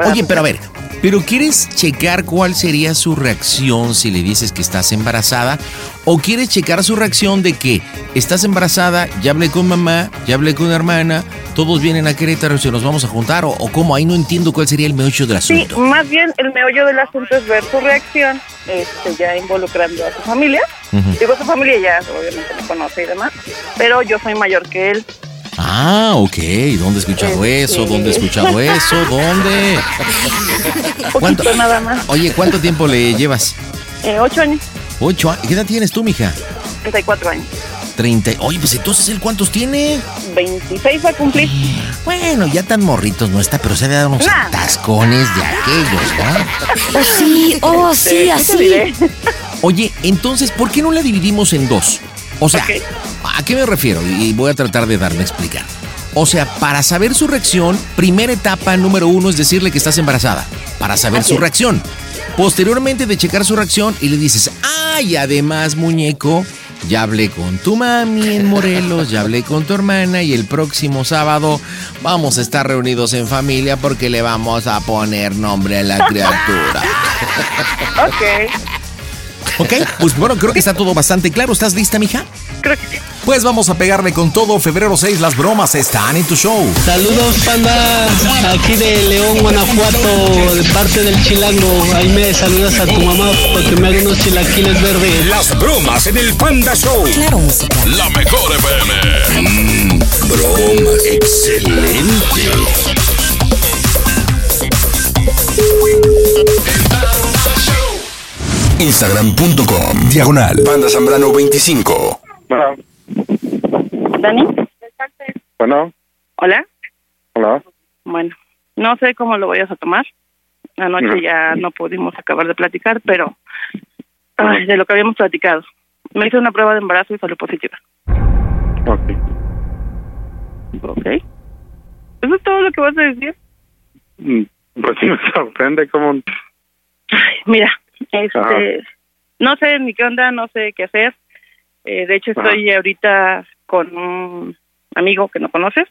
Oye, pero a ver, Pero ¿quieres checar cuál sería su reacción si le dices que estás embarazada? ¿O quieres checar su reacción de que estás embarazada, ya hablé con mamá, ya hablé con hermana, todos vienen a Querétaro y se nos vamos a juntar? ¿O, o cómo? Ahí no entiendo cuál sería el meollo del Sí, asunto. más bien el meollo del asunto es ver su reacción, este, ya involucrando a su familia. Ujú. Digo, su familia ya obviamente me conoce y demás, pero yo soy mayor que él. Ah, ok. ¿Dónde he escuchado eso? ¿Dónde he escuchado eso? ¿Dónde? ¿Cuánto? Poquito nada más. Oye, ¿cuánto tiempo le llevas? Eh, ocho años, Ocho años. ¿Qué edad tienes tú, mija? 34 años. Treinta. Oye, pues entonces, ¿él cuántos tiene? 26 va a cumplir. Bueno, ya tan morritos no está, pero se ha dado unos Nah. atascones de aquellos, ¿no? Oh, sí, oh, sí, ¿qué te así. Oye, entonces, ¿por qué no la dividimos en dos? O sea. ¿a qué me refiero? Y voy a tratar de darme a explicar. O sea, para saber su reacción, primera etapa número uno es decirle que estás embarazada. Para saber Así su es. reacción. Posteriormente de checar su reacción y le dices, ay, además, muñeco, ya hablé con tu mami en Morelos, ya hablé con tu hermana y el próximo sábado vamos a estar reunidos en familia porque le vamos a poner nombre a la criatura. Ok, ¿Ok? Pues bueno, creo que está todo bastante claro. ¿Estás lista, mija? Creo que sí. Pues vamos a pegarle con todo. Febrero 6, las bromas están en tu show. Saludos, panda. Aquí de León, Guanajuato, de parte del Chilango. Ahí me saludas a tu mamá porque me haga unos chilaquiles verdes. Las bromas en el Panda Show. Claro, música. La mejor FM. Mmm, broma. Excelente. Instagram.com Diagonal Panda Zambrano 25 Bueno, ¿Dani? bueno, ¿Hola? hola. Bueno, no sé cómo lo vayas a tomar. Anoche ya no pudimos acabar de platicar, pero ay, de lo que habíamos platicado. Me hice una prueba de embarazo y salió positiva. Ok. ¿Ok? ¿Eso es todo lo que vas a decir? Mm, Pues me sorprende cómo... Mira, este, Ajá. no sé ni qué onda, no sé qué hacer. Eh, de hecho, estoy ahorita con un amigo que no conoces.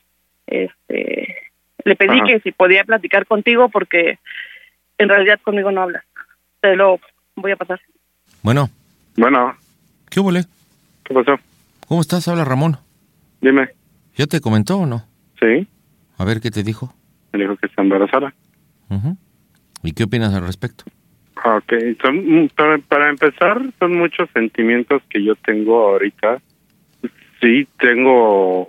Este, le pedí Ajá. que si podía platicar contigo porque en realidad conmigo no hablas. Te lo voy a pasar. Bueno, Bueno, ¿qué hubo, le? ¿qué pasó? ¿Cómo estás? Habla Ramón. Dime. ¿Ya te comentó o no? Sí, A ver qué te dijo. me dijo que está embarazada. ¿Y qué opinas al respecto? Ah, Ok, son, mm, para, para empezar, son muchos sentimientos que yo tengo ahorita. Sí, tengo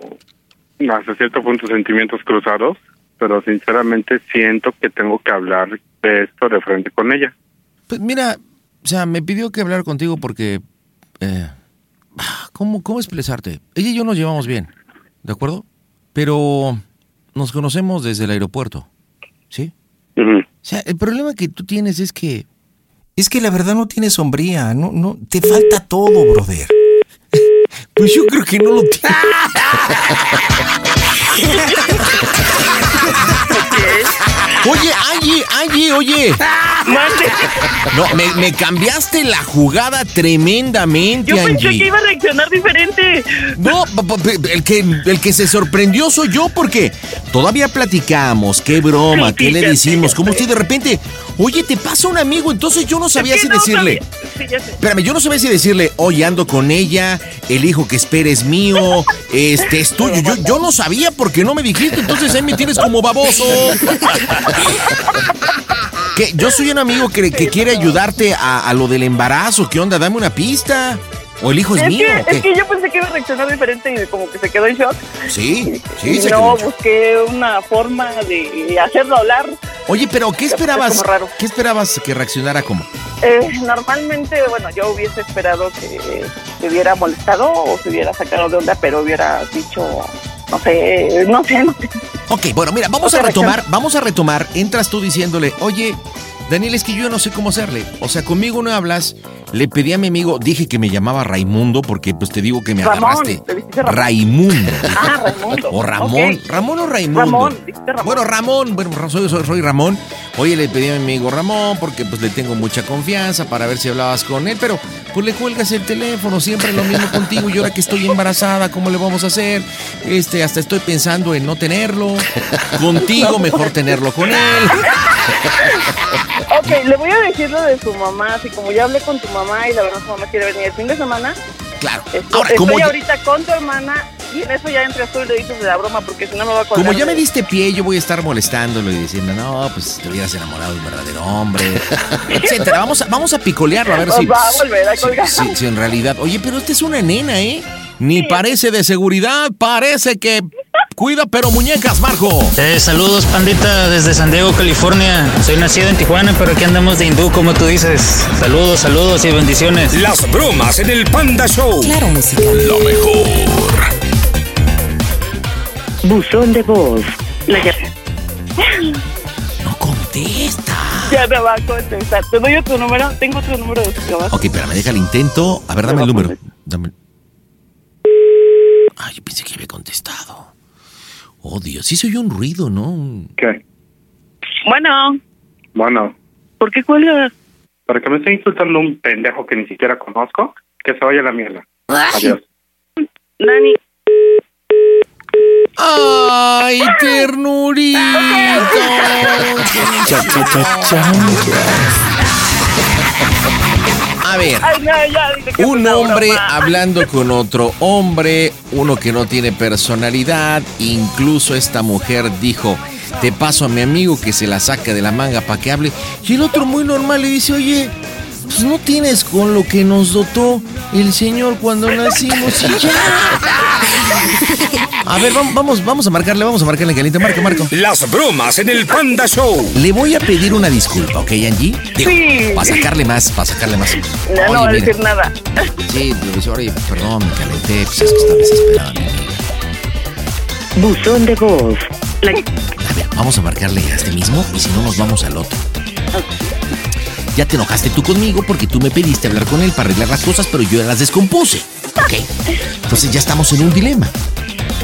hasta cierto punto sentimientos cruzados, pero sinceramente siento que tengo que hablar de esto de frente con ella. Pues mira, o sea, me pidió que hablar contigo porque... eh, ¿cómo, ¿Cómo expresarte? Ella y yo nos llevamos bien, ¿de acuerdo? Pero nos conocemos desde el aeropuerto, ¿sí? O sea, el problema que tú tienes es que... Es que la verdad no tiene sombría. No, no, te falta todo, brother. Pues yo creo que no lo tiene. Oye, Angie, Angie, oye. No, me, me cambiaste la jugada tremendamente, Yo pensé Angie. que iba a reaccionar diferente. No, el que, el que se sorprendió soy yo porque todavía platicamos, qué broma, Sí, qué sí, le decimos, sé. usted de repente, oye, te pasa un amigo, entonces yo no sabía si no decirle. sabía. Sí. Espérame, yo no sabía si decirle, oye, ando con ella, el hijo que espera es mío, este es tuyo. Yo, yo no sabía porque no me dijiste, entonces ahí me tienes como baboso. Que yo soy un amigo que, que quiere ayudarte a, a lo del embarazo. ¿Qué onda? Dame una pista. ¿O el hijo es, Es mío? que, qué? es que yo pensé que iba a reaccionar diferente y como que se quedó en shock. Sí, sí, se no quedó. busqué una forma de hacerlo hablar. Oye, pero ¿qué Es esperabas? como raro. ¿Qué esperabas que reaccionara como? Eh, normalmente, bueno, yo hubiese esperado que se hubiera molestado o se hubiera sacado de onda, pero hubiera dicho, no sé, no sé, no sé. Ok, bueno, mira, vamos a retomar, vamos a retomar. Entras tú diciéndole, oye, Daniel, es que yo no sé cómo hacerle. O sea, conmigo no hablas Le pedí a mi amigo, dije que me llamaba Raimundo porque pues te digo que me Ramón, agarraste. te. Raimundo. Ah, Raimundo. O Ramón. Ramón o Raimundo. Ramón, Ramón. Bueno, Ramón, bueno, soy, soy, soy Ramón. Oye, le pedí a mi amigo Ramón porque pues le tengo mucha confianza para ver si hablabas con él, pero pues le cuelgas el teléfono, siempre lo mismo contigo y ahora que estoy embarazada, ¿cómo le vamos a hacer? Este, hasta estoy pensando en no tenerlo. Contigo mejor tenerlo con él. Ok, le voy a decir lo de su mamá, así como ya hablé con tu mamá y la verdad su mamá quiere venir el fin de semana. Claro. Estoy, Ahora, estoy ya- ahorita con tu hermana y en eso ya entras tú y le dices de la broma porque si no me va a colgar. Como ya me diste pie, yo voy a estar molestándolo y diciendo, no, pues te hubieras enamorado de un verdadero hombre, etcétera. Vamos a, vamos a picolearlo a ver si. Va a volver a colgar. si, si- si en realidad. Oye, pero esta es una nena, ¿eh? Ni parece de seguridad, parece que cuida, pero muñecas, Marco. Eh, saludos, pandita, desde San Diego, California. Soy nacido en Tijuana, pero aquí andamos de hindú, como tú dices. Saludos, saludos y bendiciones. Las bromas en el Panda Show. Claro, música. Lo mejor. Buzón de voz. La ll- Ya me va a contestar. Te doy otro número. Tengo otro número de. Ok, espérame, deja el intento. A ver, dame el número. Dame. Ay, yo pensé que había contestado. Oh, Dios, sí se oyó un ruido, ¿no? ¿Qué? Bueno, Bueno, ¿por qué cuelgas? para que me esté insultando un pendejo que ni siquiera conozco, que se vaya a la mierda. Adiós. Dani. ¡Ay, ternurito! A ver. Ay, no, ya, dile que es Un hombre hablando con otro hombre, uno que no tiene personalidad, incluso esta mujer dijo, te paso a mi amigo que se la saca de la manga para que hable, y el otro muy normal le dice, oye, pues no tienes con lo que nos dotó el Señor cuando nacimos y ya. A ver, vamos, vamos, vamos a marcarle, vamos a marcarle caliente, marca, Marco. Las bromas en el Panda Show. Le voy a pedir una disculpa, ¿ok, Angie? Digo, Sí. Para sacarle más, para sacarle más. No Oye, va a decir nada. Sí, dice, oye, perdón, me calenté, pues es que estaba desesperada. mi amiga". Buzón de voz. La A ver, vamos a marcarle a este mismo y si no nos vamos al otro. Ya te enojaste tú conmigo porque tú me pediste hablar con él para arreglar las cosas, pero yo las descompuse. ¿Ok? Entonces ya estamos en un dilema.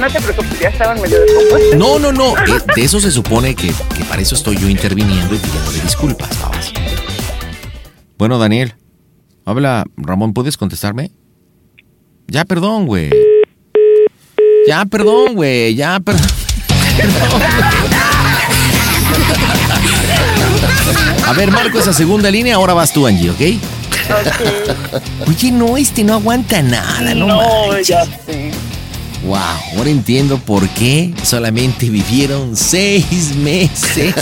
No te preocupes, ya estaban medio descompuestos. No, no, no. eh, de eso se supone que, que para eso estoy yo interviniendo y pidiéndole disculpas, babas. Bueno, Daniel. Habla, Ramón, ¿puedes contestarme? Ya, perdón, güey. Ya, perdón, güey. Ya, perdón. A ver, marco esa segunda línea, ahora vas tú, Angie, ¿ok? Oye, no, este no aguanta nada, no, No, manches. ya sé. Wow, ahora entiendo por qué solamente vivieron seis meses.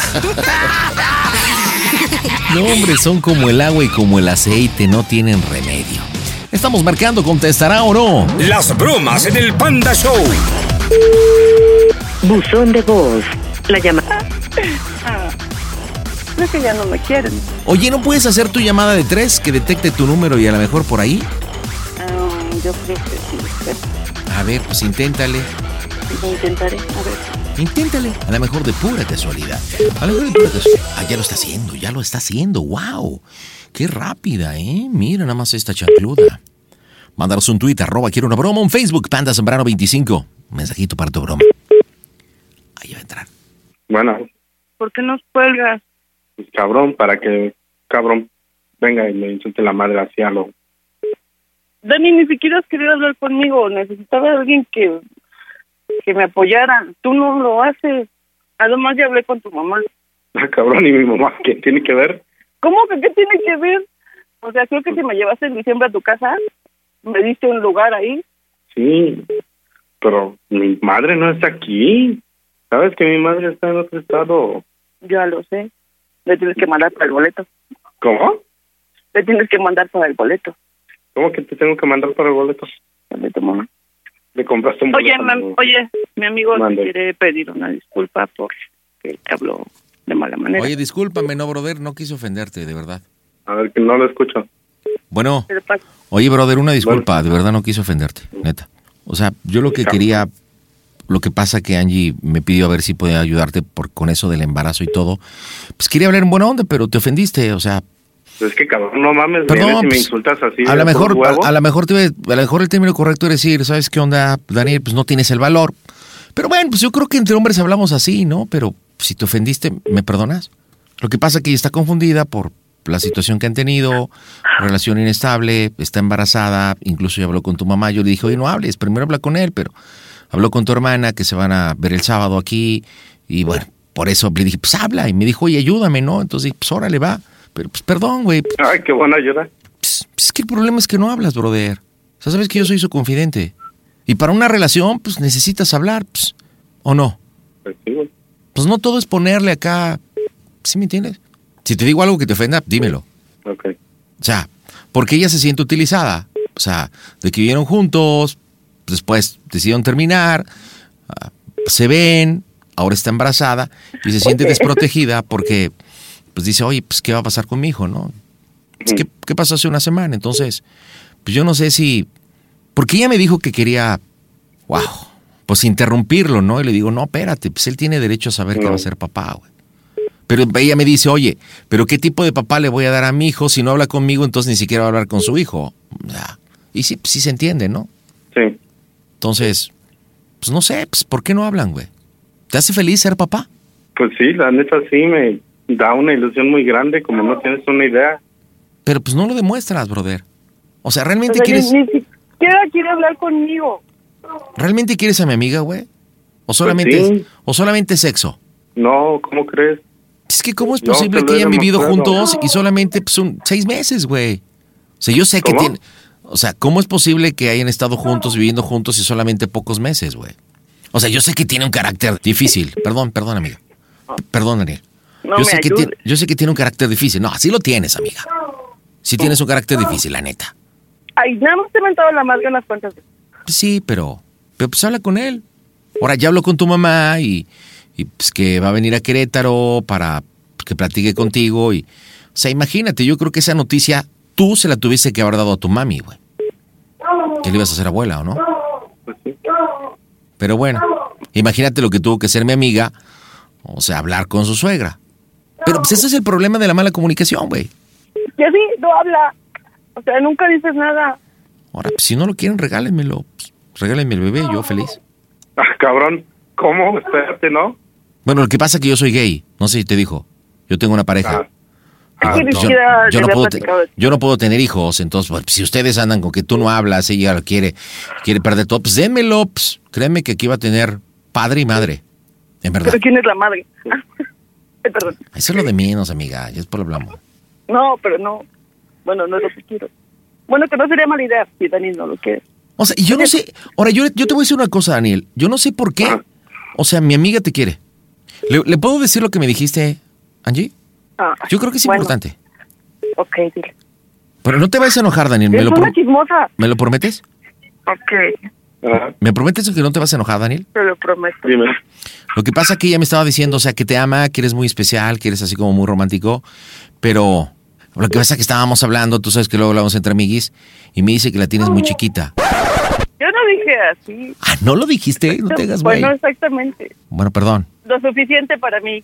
No, hombre, son como el agua y como el aceite, no tienen remedio. Estamos marcando, ¿contestará o no? Las bromas en el Panda Show. Buzón de voz. La llamada. Creo que ya no me quieren. Oye, ¿no puedes hacer tu llamada de tres que detecte tu número y a lo mejor por ahí? Ah, yo creo que sí. A ver, pues inténtale. Lo intentaré. A ver. Inténtale. A lo mejor de pura casualidad. A lo mejor de pura casualidad. Ah, ya lo está haciendo, ya lo está haciendo. ¡Wow! ¡Qué rápida, eh! Mira nada más esta chancluda. Mándanos un tweet, arroba quiero una broma, un Facebook, Panda Zambrano 25. Un mensajito para tu broma. Bueno, ¿Por qué nos cuelgas? Pues cabrón, para que cabrón venga y me insulte la madre así a lo... Dani, ni siquiera has querido hablar conmigo. Necesitaba a alguien que, que me apoyara. Tú no lo haces. Además, ya hablé con tu mamá. Ah, cabrón, y mi mamá, ¿qué tiene que ver? ¿Cómo que qué tiene que ver? O sea, creo que si me llevaste en diciembre a tu casa, me diste un lugar ahí. Sí, pero mi madre no está aquí. ¿Sabes que mi madre está en otro estado? Ya lo sé. Le tienes que mandar para el boleto. ¿Cómo? Le tienes que mandar para el boleto. ¿Cómo que te tengo que mandar para el boleto? De tu mamá. ¿Le compraste un Oye, boleto? mam- oye, mi amigo Mande. te quiere pedir una disculpa por que te habló de mala manera. Oye, discúlpame, no, brother, no quise ofenderte, de verdad. A ver, que no lo escucho. Bueno, oye, brother, una disculpa, de verdad no quise ofenderte, neta. O sea, yo lo que quería, lo que pasa que Angie me pidió a ver si podía ayudarte por, con eso del embarazo y todo. Pues quería hablar en buena onda, pero te ofendiste, o sea, Es que cabrón, no mames, Perdón, vienes y me pues, insultas así. a lo mejor, a, a lo mejor, te- a lo mejor el término correcto es decir, ¿sabes qué onda, Daniel? Pues no tienes el valor. Pero bueno, pues yo creo que entre hombres hablamos así, ¿no? Pero si te ofendiste, ¿me perdonas? Lo que pasa es que ella está confundida por la situación que han tenido, relación inestable, está embarazada, incluso ya habló con tu mamá. Yo le dije, oye, no hables, primero habla con él, pero habló con tu hermana que se van a ver el sábado aquí. Y bueno, por eso le dije, pues habla. Y me dijo, oye, ayúdame, ¿no? Entonces, pues órale, va. Pero pues perdón, güey. Ay, qué buena ayuda. Es que el problema es que no hablas, brother. O sea, sabes que yo soy su confidente. Y para una relación, pues necesitas hablar, pues, ¿o no? Pues sí, güey. Pues no todo es ponerle acá. ¿Sí me entiendes? Si te digo algo que te ofenda, dímelo. Ok. O sea, porque ella se siente utilizada. O sea, de que vivieron juntos, después decidieron terminar, ah, se ven, ahora está embarazada y se siente desprotegida porque, pues dice, oye, pues, ¿qué va a pasar con mi hijo, no? Pues, ¿Qué, qué pasó hace una semana? Entonces, pues yo no sé si... Porque ella me dijo que quería, wow, pues interrumpirlo, ¿no? Y le digo, no, espérate, pues él tiene derecho a saber que va a ser papá, güey. Pero ella me dice, oye, pero ¿qué tipo de papá le voy a dar a mi hijo? Si no habla conmigo, entonces ni siquiera va a hablar con su hijo. Y sí, sí se entiende, ¿no? Sí. Entonces, pues no sé, pues ¿por qué no hablan, güey? ¿Te hace feliz ser papá? Pues sí, la neta sí me da una ilusión muy grande, como no tienes una idea. Pero pues no lo demuestras, brother. O sea, ¿realmente sea, quieres, ni, siquiera quiere hablar conmigo. ¿realmente quieres a mi amiga, güey? ¿O solamente, Pues sí. o solamente sexo? No, ¿cómo crees? Es que ¿cómo es posible lo que hayan vivido juntos y solamente pues, un, seis meses, güey? O sea, yo sé que tiene... O sea, ¿cómo es posible que hayan estado juntos, viviendo juntos y solamente pocos meses, güey? O sea, yo sé que tiene un carácter difícil. Perdón, perdón, amiga. Perdón, Daniel. No yo, sé que tiene, yo sé que tiene un carácter difícil. No, así lo tienes, amiga. Sí tienes un carácter difícil, la neta. Ay, nada más te he mentado la madre unas cuantas veces. Pues sí, pero, pero pues habla con él. Ahora ya habló con tu mamá y, y, pues que va a venir a Querétaro para que platique contigo y, o sea, imagínate, yo creo que esa noticia tú se la tuviste que haber dado a tu mami, güey. Que le ibas a hacer abuela, ¿o no? Pero bueno, imagínate lo que tuvo que hacer mi amiga, o sea, hablar con su suegra. Pero pues ese es el problema de la mala comunicación, güey. Y así no habla. O sea, nunca dices nada. Ahora, pues, si no lo quieren, regálenmelo. Pues, regálenme el bebé, yo feliz. Ah, cabrón, ¿cómo? Espérate, ¿no? Bueno, lo que pasa es que yo soy gay. No sé si te dijo. Yo tengo una pareja. Ni yo, siquiera yo no puedo yo no tener hijos, entonces pues, si ustedes andan con que tú no hablas, ella quiere, quiere perder todo, pues démelo, pues, créeme que aquí va a tener padre y madre, en verdad. ¿Pero quién es la madre? Ay, perdón. Eso es lo de menos, amiga, ya después lo hablamos. No, pero no. Bueno, no es lo que quiero. Bueno, que no sería mala idea si Dani no lo quiere. O sea, y yo no sé, ahora yo, yo te voy a decir una cosa, Daniel, yo no sé por qué, o sea, mi amiga te quiere. ¿Le, le puedo decir lo que me dijiste, Angie? Ah, Yo creo que es bueno, importante. Ok, dile. Pero no te vayas a enojar, Daniel, ¿me Es lo, una chismosa. ¿me lo prometes? Ok, ¿Me prometes que no te vas a enojar, Daniel? te lo prometo. Dime. Lo que pasa que ella me estaba diciendo, o sea, que te ama, que eres muy especial, que eres así como muy romántico, pero lo que pasa es que estábamos hablando, tú sabes que luego hablamos entre amiguis, y me dice que la tienes muy chiquita. Yo no dije así. Ah, ¿no lo dijiste? No te hagas güey. Bueno, exactamente. Bueno, perdón. Lo suficiente para mí.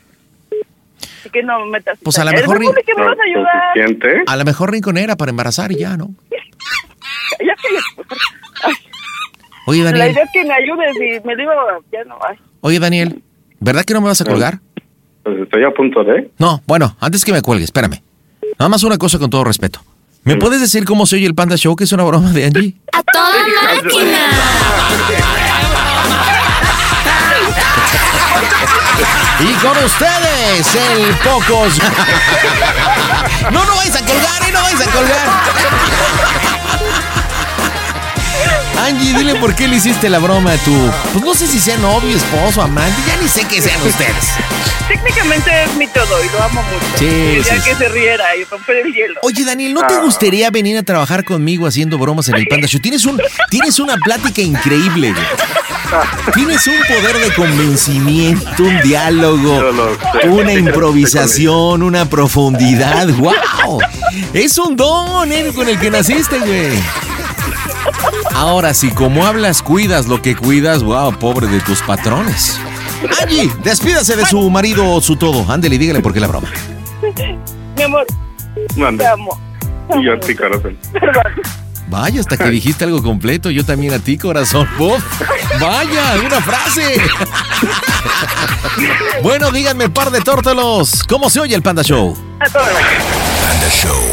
Así que no me metas. Pues a lo mejor... ¿cómo de que me vas a ayudar? A lo mejor rinconera para embarazar y ya, ¿no? Ya que Oye, La Daniel. idea es que me ayudes y me digo, ya no. ay. Oye, Daniel, ¿verdad que no me vas a colgar? Pues estoy a punto de. No, bueno, antes que me cuelgue, espérame. Nada más una cosa con todo respeto. ¿Me puedes decir cómo se oye el Panda Show, que es una broma de Angie? ¡A toda máquina! Y con ustedes, el Pocos. No, no vais a colgar, ¿eh? No vais a colgar. Angie, dile por qué le hiciste la broma a tu. Pues no sé si sea novio, esposo, amante, ya ni sé qué sean ustedes. Técnicamente es mi todo y lo amo mucho. Sí, sí, que sí. se riera y romper el hielo. Oye, Daniel, ¿no te gustaría venir a trabajar conmigo haciendo bromas en el Panda Show? Tienes, un, tienes una plática increíble, güey. Tienes un poder de convencimiento, un diálogo, una improvisación, una profundidad. ¡Wow! Es un don eh, con el que naciste, güey. Ahora, si como hablas, cuidas lo que cuidas, wow, pobre de tus patrones. Angie, despídase de su marido o su todo. Ándele, dígale por qué la broma. Mi amor, Mande. Te amo. Y yo a ti, corazón. Vaya, hasta que dijiste algo completo, yo también a ti, corazón. Uf, vaya, una frase. bueno, díganme, par de tórtolos, ¿cómo se oye el Panda Show? Panda Show.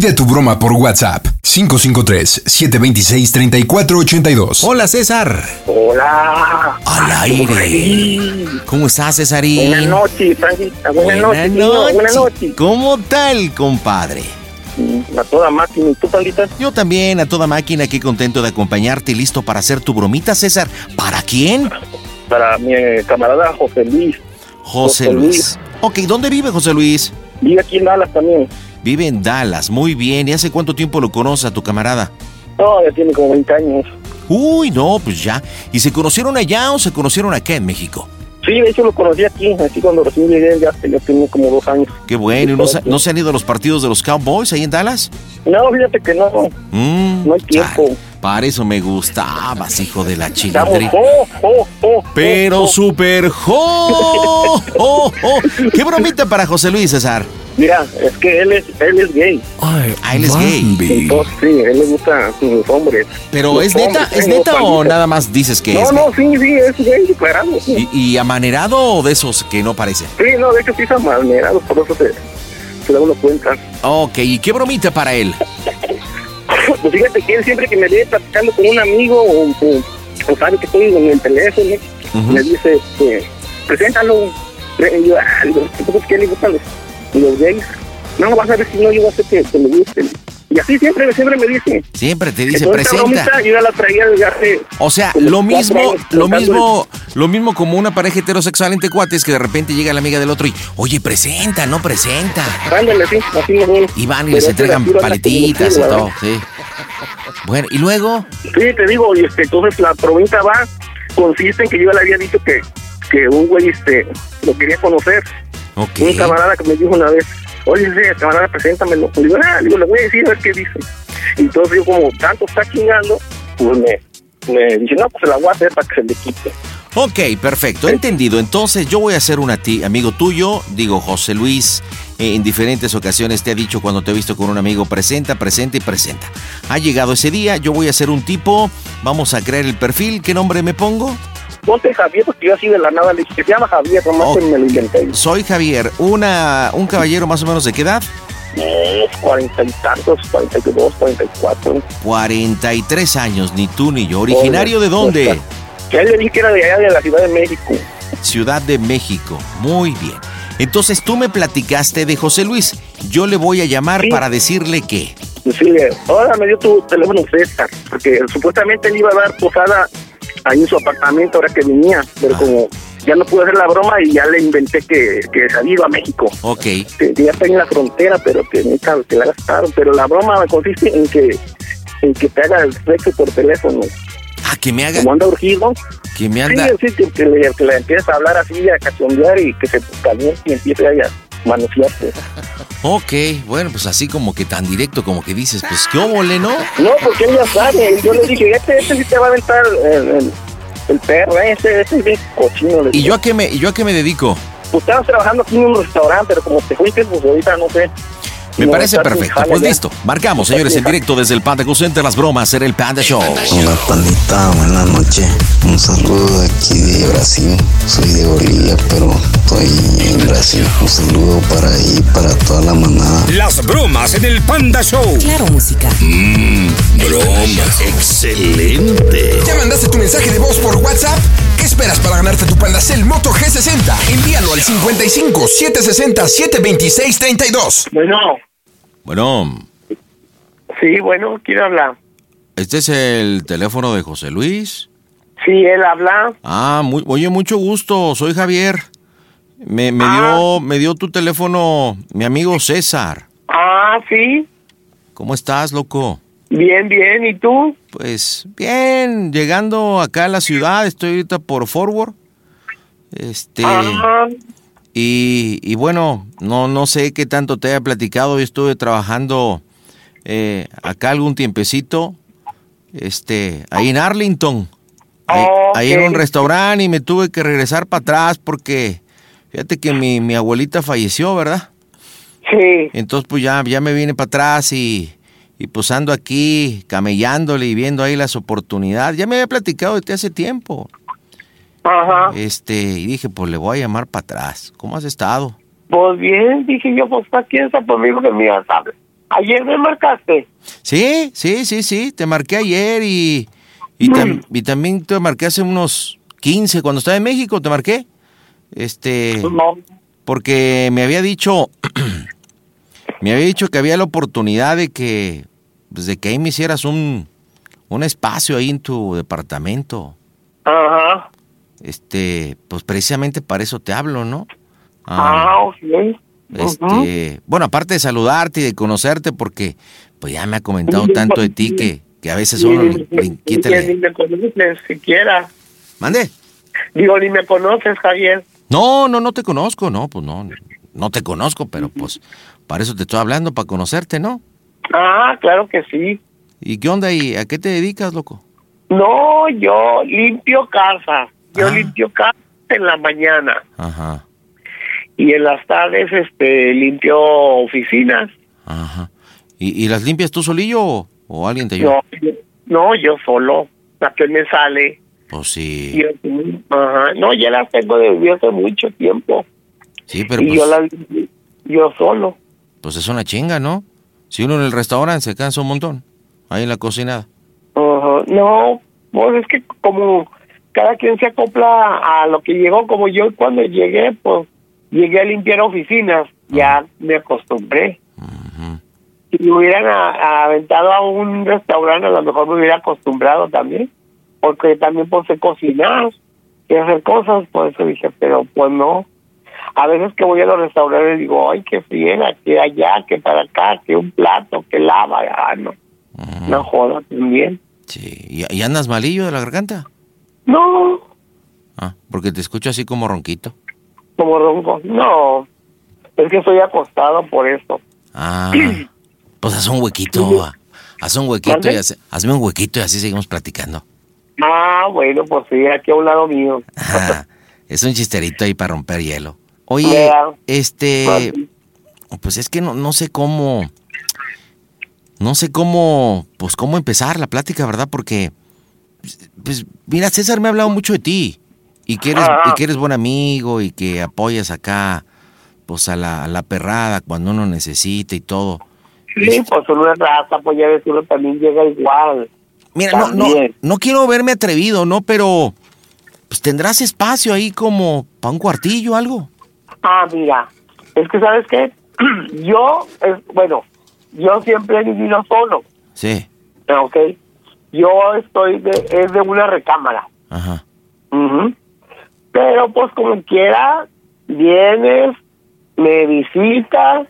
Pide tu broma por WhatsApp 553-726-3482. Hola, César. Hola. Al aire. ¿Cómo estás, Cesarín? Buenas noches, Francisca. Buenas, Buenas noches. niño. noches. Buenas noches. ¿Cómo tal, compadre? A toda máquina. ¿Y tú, Pandita? Yo también, a toda máquina, aquí contento de acompañarte y listo para hacer tu bromita, César. ¿Para quién? Para mi eh, camarada José Luis. José José Luis. Ok, ¿dónde vive José Luis? Vive aquí en Dallas también. Vive en Dallas, muy bien. ¿Y hace cuánto tiempo lo conoce a tu camarada? No, ya tiene como 20 años. Uy, no, pues ya. ¿Y se conocieron allá o se conocieron acá en México? Sí, de hecho lo conocí aquí. Aquí cuando recién llegué ya, ya tenía como dos años. Qué bueno. ¿Y no, se- no se han ido a los partidos de los Cowboys ahí en Dallas? No, fíjate que no. Mm, No hay tiempo. Para eso me gustabas, hijo de la chingada. oh, oh, oh, Pero super jo, jo, jo. ¿Qué bromita para José Luis, César? Mira, es que él es, él es gay. Ah, él es gay. Entonces, sí, él le gusta los hombres. Pero Los ¿es neta, hombres, es neta o nada más dices que No, es? no, sí, sí, es gay, declarado. Sí. ¿Y, y amanerado o de esos que no parecen? Sí, no, de hecho sí está malmerado, por eso se, se da uno cuenta. Ok, ¿y qué bromita para él? Pues fíjate que él siempre que me ve platicando con un amigo o, o- o sabe que estoy en el teléfono, Ujú. me dice, este, preséntalo. Y yo, ah, digo, ¿por qué le gustan los, los gays? No, vas a ver si no, yo voy a hacer que, que me gusten. Y así siempre, siempre me dice. Siempre te dice, Entonces, presenta. yo ya la traía desde hace... O sea, lo mismo, años lo mismo, lo mismo como una pareja heterosexual entre cuates que de repente llega la amiga del otro y, oye, presenta, no presenta. Ándale, sí, así me voy. Y van y Pero les entregan paletitas y todo, sí. Bueno, y luego, Sí, te digo, y este, entonces la pregunta va, consiste en que yo le había dicho que, que un güey este, lo quería conocer. ok. Un camarada que me dijo una vez, oye, ese camarada, preséntamelo. Le digo, ah, digo, le voy a decir a ver qué dice. Y entonces yo como tanto está chingando, pues me, me dice, no, pues se la voy a hacer para que se le quite. Ok, perfecto, entendido. Entonces yo voy a hacer una ti, amigo tuyo, digo José Luis, eh, en diferentes ocasiones te ha dicho cuando te he visto con un amigo, presenta, presenta y presenta. Ha llegado ese día, yo voy a ser un tipo, vamos a crear el perfil, ¿qué nombre me pongo? Ponte Javier, porque yo así de la nada le dije se llama Javier, nomás Ok. que me lo inventé. Soy Javier, una, un caballero más o menos de qué edad? Cuarenta y tantos, cuarenta y dos, cuarenta y cuatro. 43 años, ni tú ni yo. ¿Originario de dónde? Que a él le dije que era de allá de la Ciudad de México. Ciudad de México. Muy bien. Entonces tú me platicaste de José Luis. Yo le voy a llamar para decirle que. Decirle, ahora me dio tu teléfono César, porque supuestamente él iba a dar posada ahí en su apartamento ahora que venía, pero como ya no pude hacer la broma y ya le inventé que, que había ido a México. Ok. Que, que ya está en la frontera, pero que neta, que la gastaron. Pero la broma consiste en que en que te haga el sexo por teléfono. Ah, que me haga. Como anda urgido. Que me anda. Sí, sí, que, que le, que le empieces a hablar así, a cachondear y que se caliente y empiece a manosearse. Ok, bueno, pues así como que tan directo, como que dices, pues qué óvole, ¿no? No, porque él ya sabe. Yo le dije, este, este sí te va a aventar el, el, el perro, ¿eh? este, este es bien cochino. Le ¿Y yo a qué me, y yo a qué me dedico? Pues estabas trabajando aquí en un restaurante, pero como te fuiste, pues ahorita no sé. Me No, parece perfecto. Pues ya. listo. Marcamos, señores, en directo desde el Panda Center, las bromas, en el Panda Show. Hola pandita, buenas noches. Un saludo de aquí de Brasil. Soy de Bolivia, pero estoy en Brasil. Un saludo para ahí, para toda la manada. Las bromas en el Panda Show. Claro, música. Mmm, bromas. Excelente. ¿Ya mandaste tu mensaje de voz por WhatsApp? ¿Qué esperas para ganarte tu Pandacel Moto G60? Envíalo al 55 760 726 32. Bueno, Bueno, sí, bueno, ¿quién habla? este es el teléfono de José Luis. Sí, él habla. Ah, muy, oye, mucho gusto. Soy Javier. Me, me Ah. dio, me dio tu teléfono mi amigo César. Ah, sí, ¿Cómo estás, loco? bien, bien, ¿y tú? Pues bien, llegando acá a la ciudad, estoy ahorita por Forward. Este. Ah, Y, y bueno, no, no sé qué tanto te haya platicado. Yo estuve trabajando eh, acá algún tiempecito. Este, ahí en Arlington. Ahí, ahí en un restaurante y me tuve que regresar para atrás porque fíjate que mi, mi abuelita falleció, ¿verdad? Sí. Entonces pues ya, ya me vine para atrás y, y pues ando aquí camellándole y viendo ahí las oportunidades. Ya me había platicado de ti hace tiempo. Ajá. Este, y dije, pues le voy a llamar para atrás. ¿Cómo has estado? Pues bien, dije yo, pues ¿para quién está conmigo que me ibas a hablar? Ayer me marcaste. Sí, sí, sí, sí. Te marqué ayer y, y, tam- y también te marqué hace unos 15, cuando estaba en México, te marqué. Este, porque me había dicho, me había dicho que había la oportunidad de que, pues de que ahí me hicieras un, un espacio ahí en tu departamento. Ajá. Este, pues precisamente para eso te hablo, ¿no? Ah, ok. Este, bueno, aparte de saludarte y de conocerte, porque pues ya me ha comentado tanto de ti que, que a veces uno le, le inquieta ni me conoces siquiera. ¿Mande? Digo, ni me conoces, Javier. No, no, no te conozco, no, pues no, no te conozco, pero pues para eso te estoy hablando, para conocerte, ¿no? Ah, claro que sí. ¿Y qué onda y a qué te dedicas, loco? No, yo limpio casa. Yo Ah. limpio casa en la mañana Ajá, y en las tardes este limpio oficinas. ajá. ¿Y, y las limpias tú solillo o, o alguien te ayuda? No, yo, no, yo solo. La que me sale. Pues sí, Yo, ajá. No, ya las tengo desde hace mucho tiempo. sí, pero y pues, yo las limpio yo solo. pues es una chinga, ¿no? Si uno en el restaurante se cansa un montón, ahí en la cocinada. Ajá. No, pues es que como cada quien se acopla a lo que llegó, como yo cuando llegué, pues llegué a limpiar oficinas, ya me acostumbré. Si me hubieran a- a aventado a un restaurante, a lo mejor me hubiera acostumbrado también, porque también pues sé cocinar y hacer cosas, por eso dije, pero pues no. A veces que voy a los restaurantes digo, ay, qué friega, que allá, que para acá, que un plato, que lava, ah, no. No joda también. Sí, ¿Y, y andas malillo de la garganta? No, Ah, porque te escucho así como ronquito. como ronco. No, es que estoy acostado por eso. Ah, pues haz un huequito, ah, haz un huequito y hazme un huequito y así seguimos platicando. Ah, bueno, pues sí, aquí a un lado mío. Ah, es un chisterito ahí para romper hielo. Oye, este, pues es que no, no sé cómo, no sé cómo, pues cómo empezar la plática, ¿verdad? Porque, pues, mira, César me ha hablado mucho de ti y que eres, Ah. y que eres buen amigo y que apoyas acá, pues a la, a la perrada cuando uno necesita y todo. Sí, pues es raza, pues ya ves, uno también llega igual. Mira, no, no, no quiero verme atrevido, ¿no? Pero, pues tendrás espacio ahí como para un cuartillo o algo. Ah, mira, es que sabes qué, yo, es, bueno, yo siempre he vivido solo, Sí, ¿ok? Yo estoy de, es de una recámara. ajá. Ujú. Pero pues como quiera, vienes, me visitas,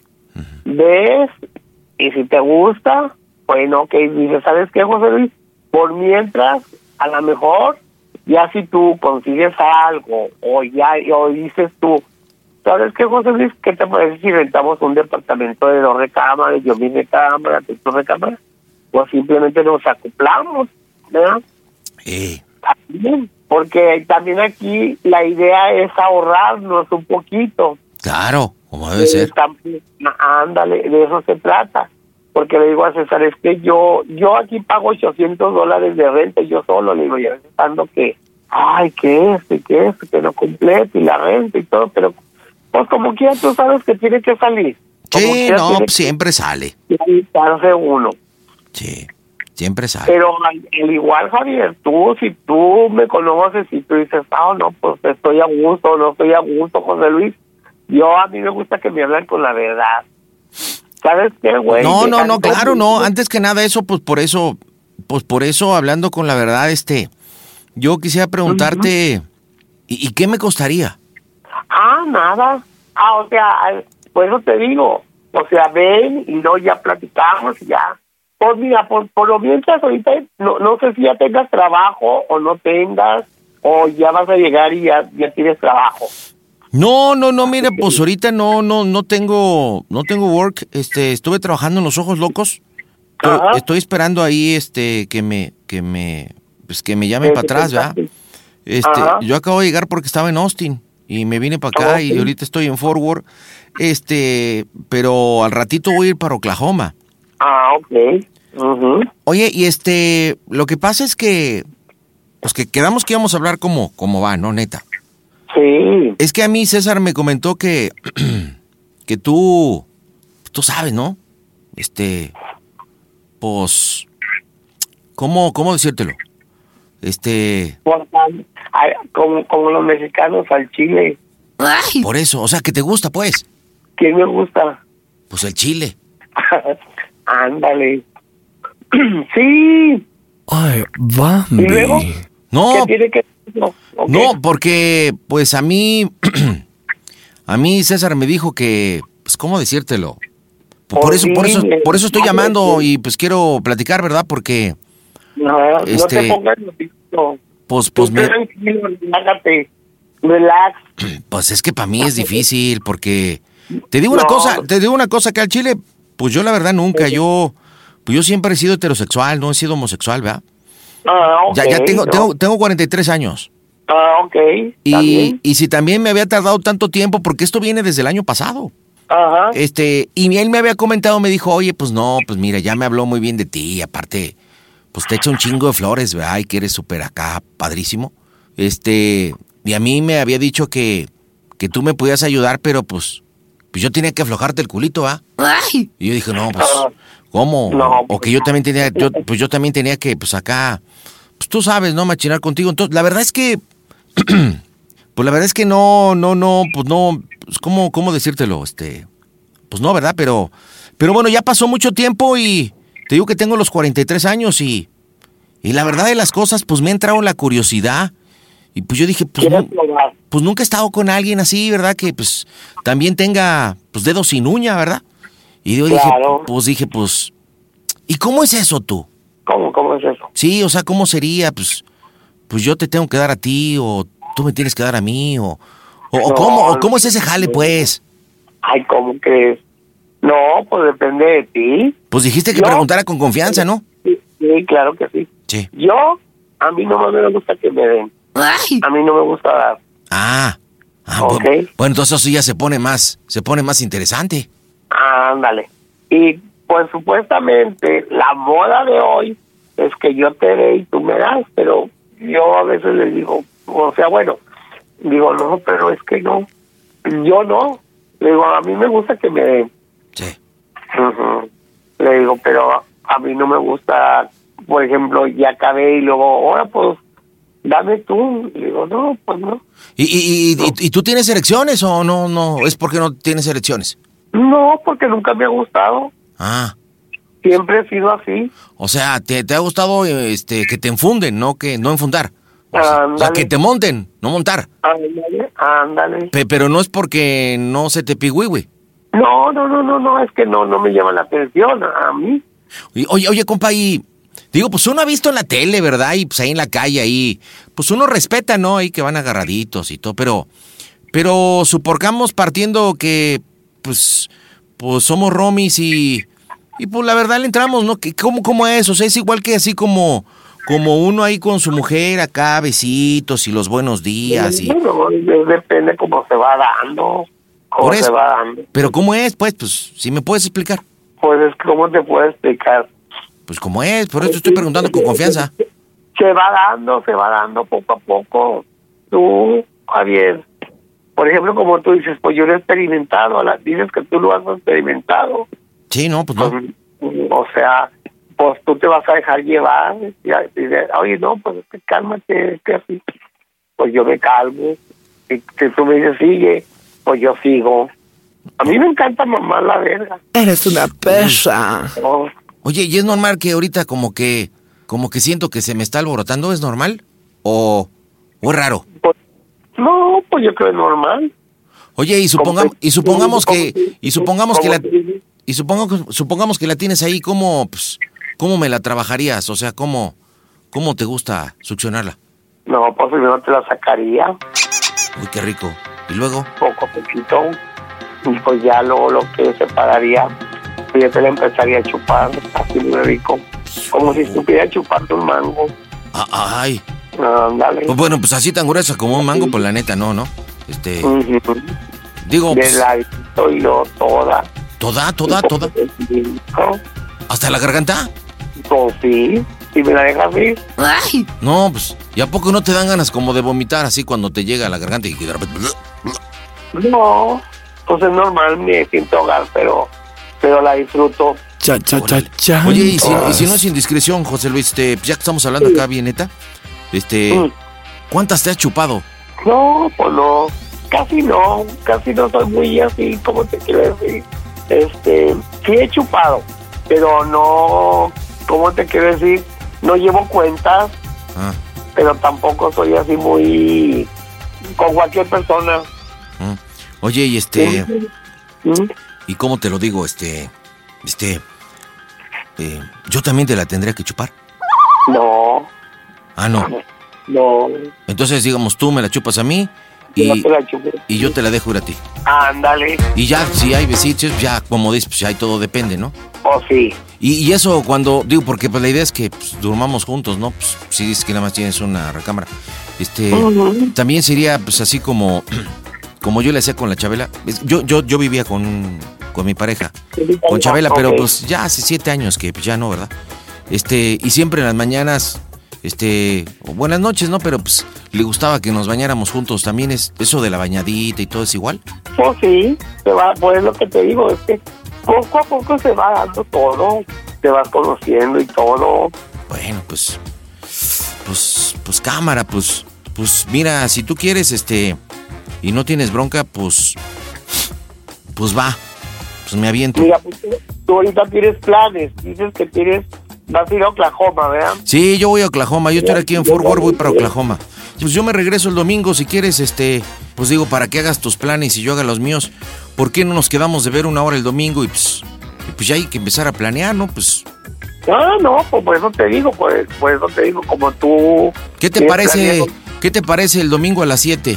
ves, y si te gusta, bueno, que dices, ¿sabes qué, José Luis? Por mientras, a lo mejor, ya si tú consigues algo, o ya, o dices tú, ¿sabes qué, José Luis? ¿Qué te parece si rentamos un departamento de dos recámaras, yo mi recámara, tú tu recámara? Pues simplemente nos acoplamos, ¿verdad? Eh, También, porque también aquí la idea es ahorrarnos un poquito. claro, Como debe ser. Está- ándale, de eso se trata. Porque le digo a César, es que yo yo aquí pago 800 dólares de renta, yo solo, le digo, ya pensando que, ay, que esto y que esto, que no completo y la renta y todo, pero pues como quiera tú sabes que tiene que salir. Como Sí, no, siempre sale. que quitarse uno. Siempre sale. Pero al, al igual, Javier, tú, si tú me conoces y tú dices, ah, no, pues estoy a gusto, no estoy a gusto, José Luis, yo a mí me gusta que me hablen con la verdad. ¿Sabes qué, güey? No, no, no, claro, no. Antes que nada eso, pues por eso, pues por eso, hablando con la verdad, este, yo quisiera preguntarte, ¿y, y qué me costaría? Ah, nada. Ah, o sea, por eso te digo, o sea, ven y no ya platicamos y ya. Pues mira, por, por lo mientras ahorita, no, no sé si ya tengas trabajo o no tengas, o ya vas a llegar y ya, ya tienes trabajo. No, no, no, mire, pues ahorita no, no, no tengo, no tengo work. Este, estuve trabajando en los ojos locos. Estoy, esperando ahí, este, que me, que me, pues que me llamen para atrás, ¿verdad? Este, Ajá. yo acabo de llegar porque estaba en Austin y me vine para acá y Ok. ahorita estoy en Fort Worth. Este, pero al ratito voy a ir para Oklahoma. Ah, ok. Ujú. Oye, y este, lo que pasa es que, pues que quedamos que íbamos a hablar como, como va, ¿no, neta? Sí. Es que a mí César me comentó que, que tú, tú sabes, ¿no? Este, pues, ¿cómo, cómo decírtelo? Este, ay, como, como los mexicanos al chile. por eso, o sea, que te gusta, pues, ¿Quién me gusta? pues el chile. Ándale. sí. Ay, ¿Y luego? No, ¿Qué tiene que no, ok. no, porque, pues a mí, a mí César me dijo que, pues, ¿cómo decírtelo? Por, por eso, por eso, por eso estoy llamando y pues quiero platicar, ¿verdad? Porque, No, no Este- te pongas nervioso. pues, pues me, relájate. Relax. Pues es que para mí es difícil porque te digo una No. cosa, te digo una cosa que al Chile, pues yo la verdad nunca, yo, pues yo siempre he sido heterosexual, no he sido homosexual, ¿verdad? Ah, ok. ya, ya tengo, no. tengo, tengo 43 años. Ah, ok. Y, y si también me había tardado tanto tiempo, porque esto viene desde el año pasado. Ajá. Este, y él me había comentado, me dijo, oye, pues no, pues mira, ya me habló muy bien de ti, y aparte, pues te echa un chingo de flores, ¿verdad? Y que eres súper acá, padrísimo. Este, y a mí me había dicho que, que tú me podías ayudar, pero pues, pues yo tenía que aflojarte el culito, ¿ah? Y yo dije, no, pues, ¿cómo? No, o que yo también tenía, yo, pues yo también tenía que, pues acá, pues tú sabes, ¿no? Machinar contigo. Entonces, la verdad es que, pues la verdad es que no, no, no, pues no, pues, ¿cómo, cómo decírtelo? Este, pues no, ¿verdad? Pero, pero bueno, ya pasó mucho tiempo y te digo que tengo los 43 años y, y la verdad de las cosas, pues me ha entrado la curiosidad. Y pues yo dije, pues, pues nunca he estado con alguien así, ¿verdad? Que pues también tenga, pues dedos sin uña, ¿verdad? Y yo dije, pues dije, pues, ¿y cómo es eso tú? ¿Cómo, cómo es eso? Sí, o sea, ¿cómo sería? Pues, pues yo te tengo que dar a ti o tú me tienes que dar a mí o, o, No, cómo, o cómo es ese jale, pues. Ay, ¿cómo crees? No, pues depende de ti. Pues dijiste que Yo- preguntara con confianza, ¿no? Sí, sí, claro que sí. Sí. Yo, a mí no me gusta que me den. A mí no me gusta dar. Ah, ah, Ok. bueno, bueno, entonces eso ya se pone más, se pone más interesante. Ándale. Y pues supuestamente la moda de hoy es que yo te dé y tú me das, pero yo a veces les digo, o sea, bueno, digo, no, pero es que no, yo no. Le digo, a mí me gusta que me den. Sí. Le digo, pero a mí no me gusta, por ejemplo, ya acabé y luego, ahora pues, dame tú. Le digo, no, pues no. ¿Y, y, y, y- y tú tienes elecciones o no? No, es porque no tienes elecciones. No, porque nunca me ha gustado. Ah, Siempre he sido así. o sea, te, te ha gustado este que te enfunden, no que no enfundar. O sea, o sea, Ándale. que te monten, no montar. Ándale, ándale. Pe- pero no es porque no se te pigüigüe. No, no, no, no, no, es que no, no me llama la atención a mí. Y, Oye, oye, compa, y digo, pues uno ha visto en la tele, ¿verdad? Y pues ahí en la calle, ahí, pues uno respeta, ¿no? Ahí que van agarraditos y todo, pero, pero suporcamos partiendo que, pues, pues somos romis y, y pues la verdad le entramos, ¿no? ¿Cómo, ¿Cómo es? O sea, es igual que así como, como uno ahí con su mujer acá, besitos y los buenos días y... Bueno, de- depende cómo se va dando. ¿Cómo Por se va dando? Pero ¿cómo es? Pues, pues, si me puedes explicar. Pues es ¿cómo te puedo explicar? Pues ¿cómo es? Por eso estoy preguntando con confianza. Se va dando, se va dando poco a poco. Tú, Javier, por ejemplo, como tú dices, pues yo lo he experimentado, la- dices que tú lo has experimentado. Sí, no, pues no. O sea, pues tú te vas a dejar llevar. Y a- y de- Oye, no, pues es que cálmate, es que así. Pues yo me calmo. Y si tú me dices, sigue, pues yo sigo. A mí me encanta mamar la verga. Eres una perra. No, Oye, ¿y es normal que ahorita como que, como que siento que se me está alborotando? ¿Es normal? ¿O, o es raro? no, pues yo creo que es normal. Oye, y supongamos, y supongamos que, y supongamos que la, y supongo, supongamos que la tienes ahí, ¿cómo, pues, cómo me la trabajarías? O sea, ¿cómo, cómo te gusta succionarla? No, pues primero te la sacaría Uy, qué rico. Y luego, poco a poquito. Y pues ya luego lo que separaría, pues ya te la empezaría a chupar así muy rico. Como si estuviera chupando un mango. ah, ay, Ándale. pues bueno, pues así tan gruesa como un mango, pues la neta, no, ¿no? Este, digo, De pues, ladito y luego toda. toda, toda, toda, ¿No? hasta la garganta. Pues sí, si me la dejas ir. No, pues, ¿y a poco no te dan ganas como de vomitar así cuando te llega a la garganta y de repente... No, pues es normal, me siento ahogar, pero, pero la disfruto. Cha, cha, cha, cha. Oye, y si, y si no es indiscreción, José Luis, este, ya que estamos hablando acá bien neta, este, Mm. ¿cuántas te has chupado? No, pues no, casi no, casi no soy muy así, como te quiero decir. Este, sí he chupado, pero no, ¿cómo te quiero decir? No llevo cuentas, Ah, pero tampoco soy así muy con cualquier persona. mm. Oye, y este, ¿Mm? ¿Y cómo te lo digo? Este, este, eh, yo también te la tendría que chupar. No, Ah, no. no, Entonces, digamos, tú me la chupas a mí yo y, chupé. y yo te la dejo ir a ti. Ándale, Y ya, si hay besitos, ya, como dices, pues ya todo depende, ¿no? o sí. Y, y eso cuando, digo, porque pues la idea es que pues, durmamos juntos, ¿no? Pues si dices que nada más tienes una recámara. Este, Ujú. también sería pues así como, como yo le hacía con la Chabela. Yo, yo, yo vivía con, con mi pareja, con Chabela, pero pues ya hace siete años que pues, ya no, ¿verdad? Este, y siempre en las mañanas, este, buenas noches, ¿no? Pero pues le gustaba que nos bañáramos juntos. También es eso de la bañadita y todo es igual. Pues sí, se va, pues lo que te digo es que poco a poco se va dando todo, te vas conociendo y todo. Bueno, pues, pues, pues cámara, pues, pues mira, si tú quieres, este, y no tienes bronca, pues, pues va, pues me aviento. Mira, pues, tú, ahorita tienes planes, dices que tienes, vas a ir a Oklahoma, ¿verdad? Sí, yo voy a Oklahoma, yo estoy aquí en Fort Worth, voy para Oklahoma. Pues yo me regreso el domingo, si quieres, este, pues digo, para que hagas tus planes y yo haga los míos, ¿por qué no nos quedamos de ver una hora el domingo y pues, y pues ya hay que empezar a planear, ¿no? Pues, Ah, no, pues por eso te digo, pues, por eso te digo, como tú... ¿qué te parece, qué te parece el domingo a las 7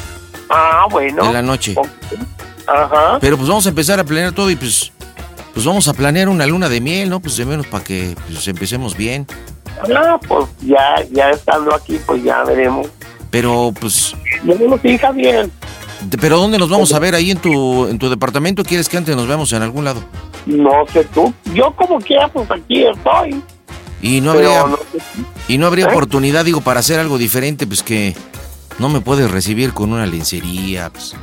Ah, bueno. de la noche? Ajá. Pero pues vamos a empezar a planear todo y pues, pues vamos a planear una luna de miel, ¿no? Pues de menos para que pues, empecemos bien. Ah, pues ya, ya estando aquí, pues ya veremos. Pero pues, Ya no nos hija bien. pero ¿dónde nos vamos a ver? ¿Ahí en tu, en tu departamento? ¿Quieres que antes nos veamos en algún lado? No sé tú, yo como quiera, pues aquí estoy. Y no Pero habría, no sé y no habría ¿Eh? oportunidad, digo, para hacer algo diferente, pues que no me puedes recibir con una lencería, pues,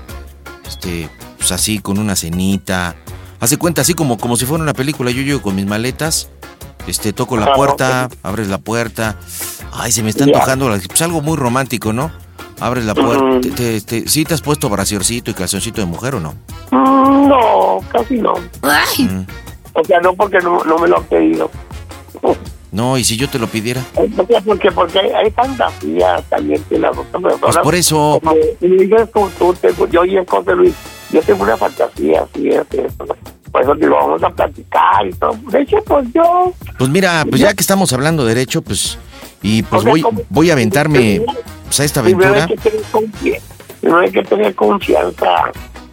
este, pues así, con una cenita. Hace cuenta, así como, como si fuera una película, yo llego con mis maletas, este, toco la puerta, abres la puerta. Ay, se me está antojando, la- pues algo muy romántico, ¿no? Abres la puerta, te, te- te- ¿sí te has puesto braciorcito y calzoncito de mujer o no? Mm, No, casi no. Mm. O sea, no porque no, no me lo han pedido. No, y si yo te lo pidiera. Porque, porque hay, hay fantasías también que personas. Pues por eso. Como yo y el José Luis, yo tengo una fantasía así, así, eso. Por eso digo, vamos a platicar y todo. De hecho, pues yo. Pues mira, pues ya que estamos hablando de derecho, pues, y pues voy, voy a aventarme pues, a esta aventura. Primero hay que tener confianza.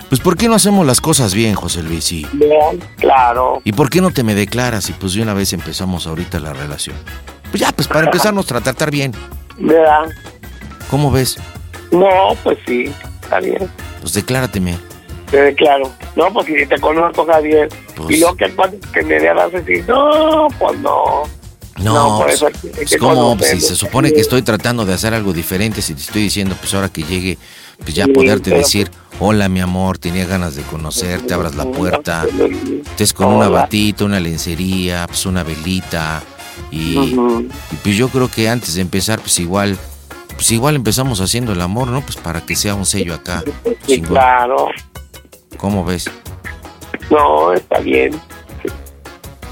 Pues ¿por qué no hacemos las cosas bien, José Luis? Y, Vean, claro. ¿Y por qué no te me declaras y pues de una vez empezamos ahorita la relación? Pues ya, pues para empezarnos a tratar bien. ¿Verdad? ¿Cómo ves? No, pues sí, está bien. Pues declárateme. Te declaro. No, pues si te conozco, Javier. Y luego que, que me veas decir, no, pues no. No, por pues, eso que- pues, que ¿cómo? Pues, si se supone que estoy tratando de hacer algo diferente, si te estoy diciendo, pues ahora que llegue, pues ya Sí, poderte pero- decir, hola mi amor, tenía ganas de conocerte, abras la puerta, estés con una batita, una lencería, pues una velita, y, y pues yo creo que antes de empezar, pues igual, pues igual empezamos haciendo el amor, ¿no? Pues para que sea un sello acá. Sí, claro. ¿Cómo ves? No, está bien.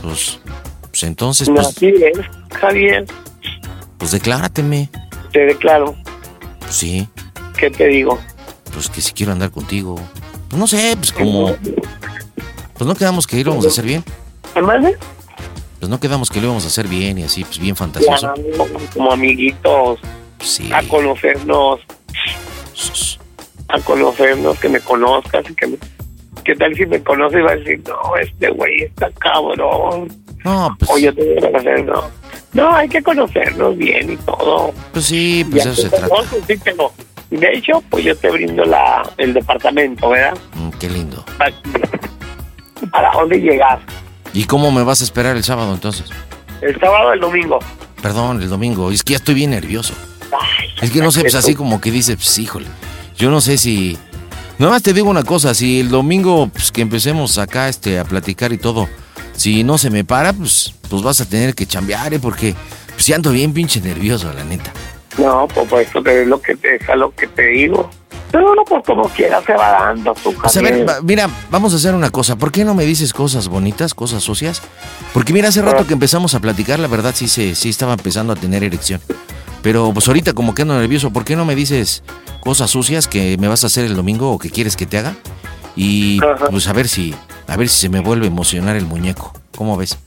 Pues, pues entonces, No, pues, así es, Javier. pues declárateme. Te declaro. Pues sí, ¿Qué te digo? pues que si quiero andar contigo. Pues no sé, pues como... Pues no quedamos que íbamos a hacer bien. ¿Hermano? Pues no quedamos que lo íbamos a hacer bien y así, pues bien fantasioso. Como amiguitos. Sí. A conocernos. A conocernos, que me conozcas y que me... ¿Qué tal si me conoces y vas a decir, no, este güey está cabrón? No, pues... O yo te voy a conocer, no. No, hay que conocernos bien y todo. Pues sí, pues Ya eso se te trata. sí, pero de hecho, pues yo te brindo la, el departamento, ¿verdad? Mm, qué lindo. Para, para dónde llegar. ¿Y cómo me vas a esperar el sábado entonces? El sábado el domingo. Perdón, el domingo. Es que ya estoy bien nervioso. Es que no sé, pues así como que dice, pues híjole. Yo no sé si... Nada más te digo una cosa, si el domingo pues, que empecemos acá este, a platicar y todo, si no se me para, pues, pues vas a tener que chambear, ¿eh? Porque pues ando bien pinche nervioso, la neta. No, pues, pues eso es lo que te, es lo que te digo. Pero no, pues como quiera se va dando tu Pues a ver, mira, vamos a hacer una cosa. ¿Por qué no me dices cosas bonitas, cosas sucias? Porque mira, hace rato que empezamos a platicar, la verdad sí se, sí estaba empezando a tener erección. Pero pues ahorita como que ando nervioso, ¿por qué no me dices cosas sucias que me vas a hacer el domingo o que quieres que te haga? Y pues a ver si, a ver si se me vuelve a emocionar el muñeco. ¿Cómo ves?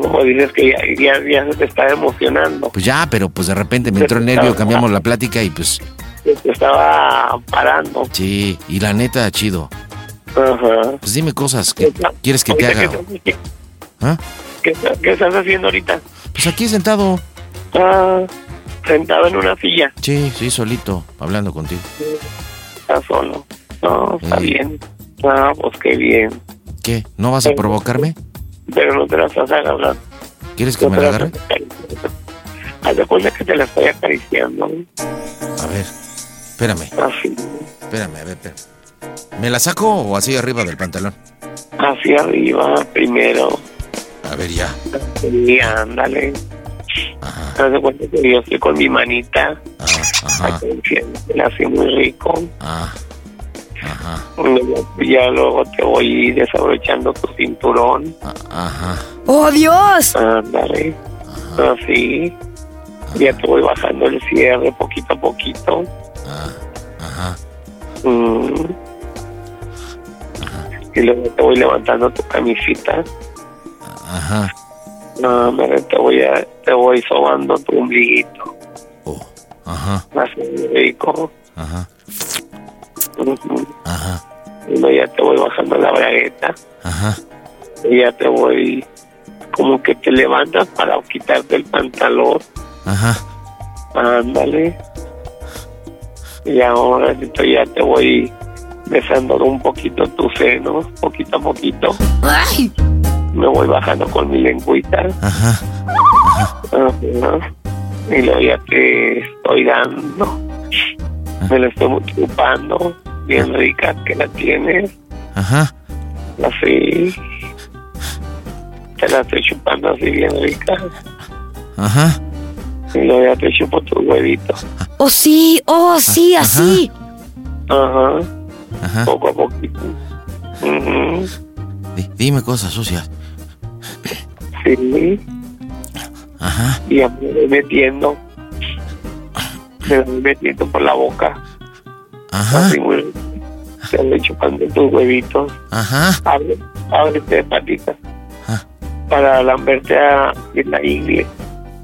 Como dices que ya, ya, ya se te está emocionando. Pues ya, pero pues de repente me entró el nervio, cambiamos la plática y pues Se te estaba parando. sí, y la neta, chido. Ajá. Pues dime cosas que quieres que te haga. ¿qué, qué- ¿Ah? qué- qué estás haciendo ahorita? Pues aquí sentado. Ah, sentado en una silla. Sí, sí, solito, hablando contigo. Estás solo. No, está Sí. bien. Ah, pues qué bien. ¿Qué? ¿No vas a provocarme? Pero no te las vas a agarrar. ¿Quieres que No me la agarre? Haz de cuenta que te la estoy acariciando. A ver, espérame, Así, espérame, a ver, espérame. ¿Me la saco o así arriba del pantalón? hacia arriba primero. A ver, ya. Y ándale. Haz de cuenta que yo estoy con mi manita. acariciándola así muy rico. Ah, ajá, Ya luego te voy desabrochando tu cinturón. ajá. ¡Oh, Dios! Ándale. Así. Ya te voy bajando el cierre poquito a poquito. Ajá. Mm. Y luego te voy levantando tu camisita. Ajá. No, me te voy a, te voy sobando tu ombliguito. Ajá. Así rico. Ajá. Ajá. Y luego ya te voy bajando la bragueta. Ajá. Y ya te voy como que te levantas para quitarte el pantalón. Ajá. Ándale. Y ahora esto ya te voy besando un poquito tus senos, poquito a poquito. Me voy bajando con mi lengüita. Ajá. Ajá. Y luego ya te estoy dando. Me la estoy chupando. Bien rica que la tienes. Ajá. Así. Te la estoy chupando así bien rica. Ajá. Y luego ya te chupo tus huevitos. ¡Oh, sí! ¡Oh, sí! ¡Así! Ajá. Ajá. Poco a poquito. Di- dime cosas sucias. Sí. Ajá. Y ya me voy metiendo. Me voy metiendo por la boca. Ajá. Así muy. Te voy chupando tus huevitos. Ajá. Abre, ábrete de patitas. Para lamberte a en la ingle.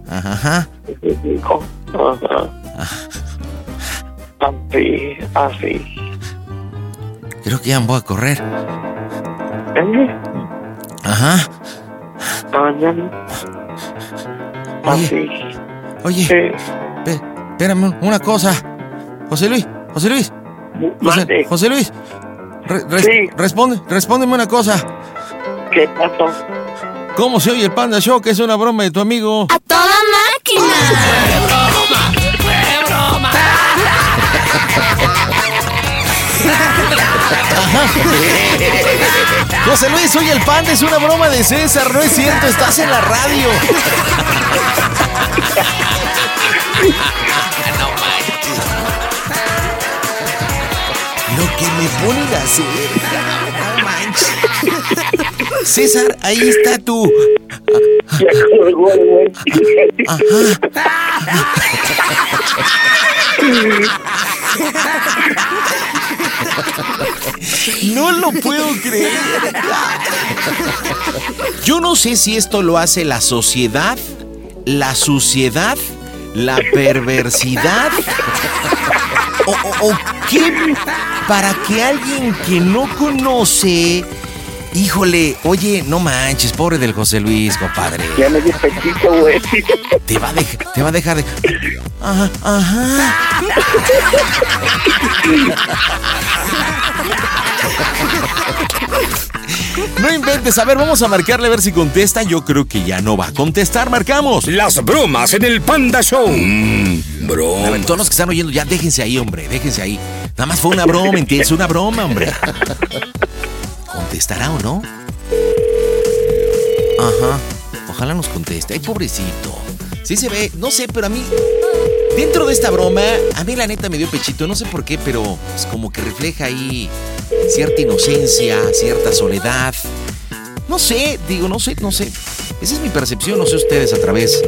Ajá. Es rico. Ajá. Así, así. Creo que ya me voy a correr. ¿Eh? Ajá. Así. Oye, ve- espérame una cosa. José Luis, José Luis. José, José Luis. Re- res- Responde, respóndeme una cosa. ¿Qué pasó? ¿Cómo se oye el Panda Show? Que es una broma de tu amigo. ¡A toda máquina! José Luis, oye el Panda es una broma de César, no es cierto, estás en la radio. Lo que me ponen a hacer. No manches. César, ahí está tú. Ya colgó el güey. No lo puedo creer. Yo no sé si esto lo hace la sociedad, la suciedad, la perversidad o, qué para que alguien que no conoce, híjole, oye, no manches, pobre del José Luis, compadre. Ya me dio pechito, güey. Te va a dejar, te va a dejar de. Ajá, ajá. No inventes, a ver, vamos a marcarle a ver si contesta. Yo creo que ya no va a contestar, marcamos. Las bromas en el Panda Show. Mmm, A ver, todos los que están oyendo, ya déjense ahí, hombre, déjense ahí. Nada más fue una broma, ¿entiendes? Una broma, hombre. ¿Contestará o no? Ajá. Ojalá nos conteste. Ay, pobrecito. Sí se ve, no sé, pero a mí. Dentro de esta broma, a mí la neta me dio pechito, no sé por qué, pero pues, como que refleja ahí cierta inocencia, cierta soledad. No sé, digo, no sé, no sé. Esa es mi percepción, no sé ustedes a través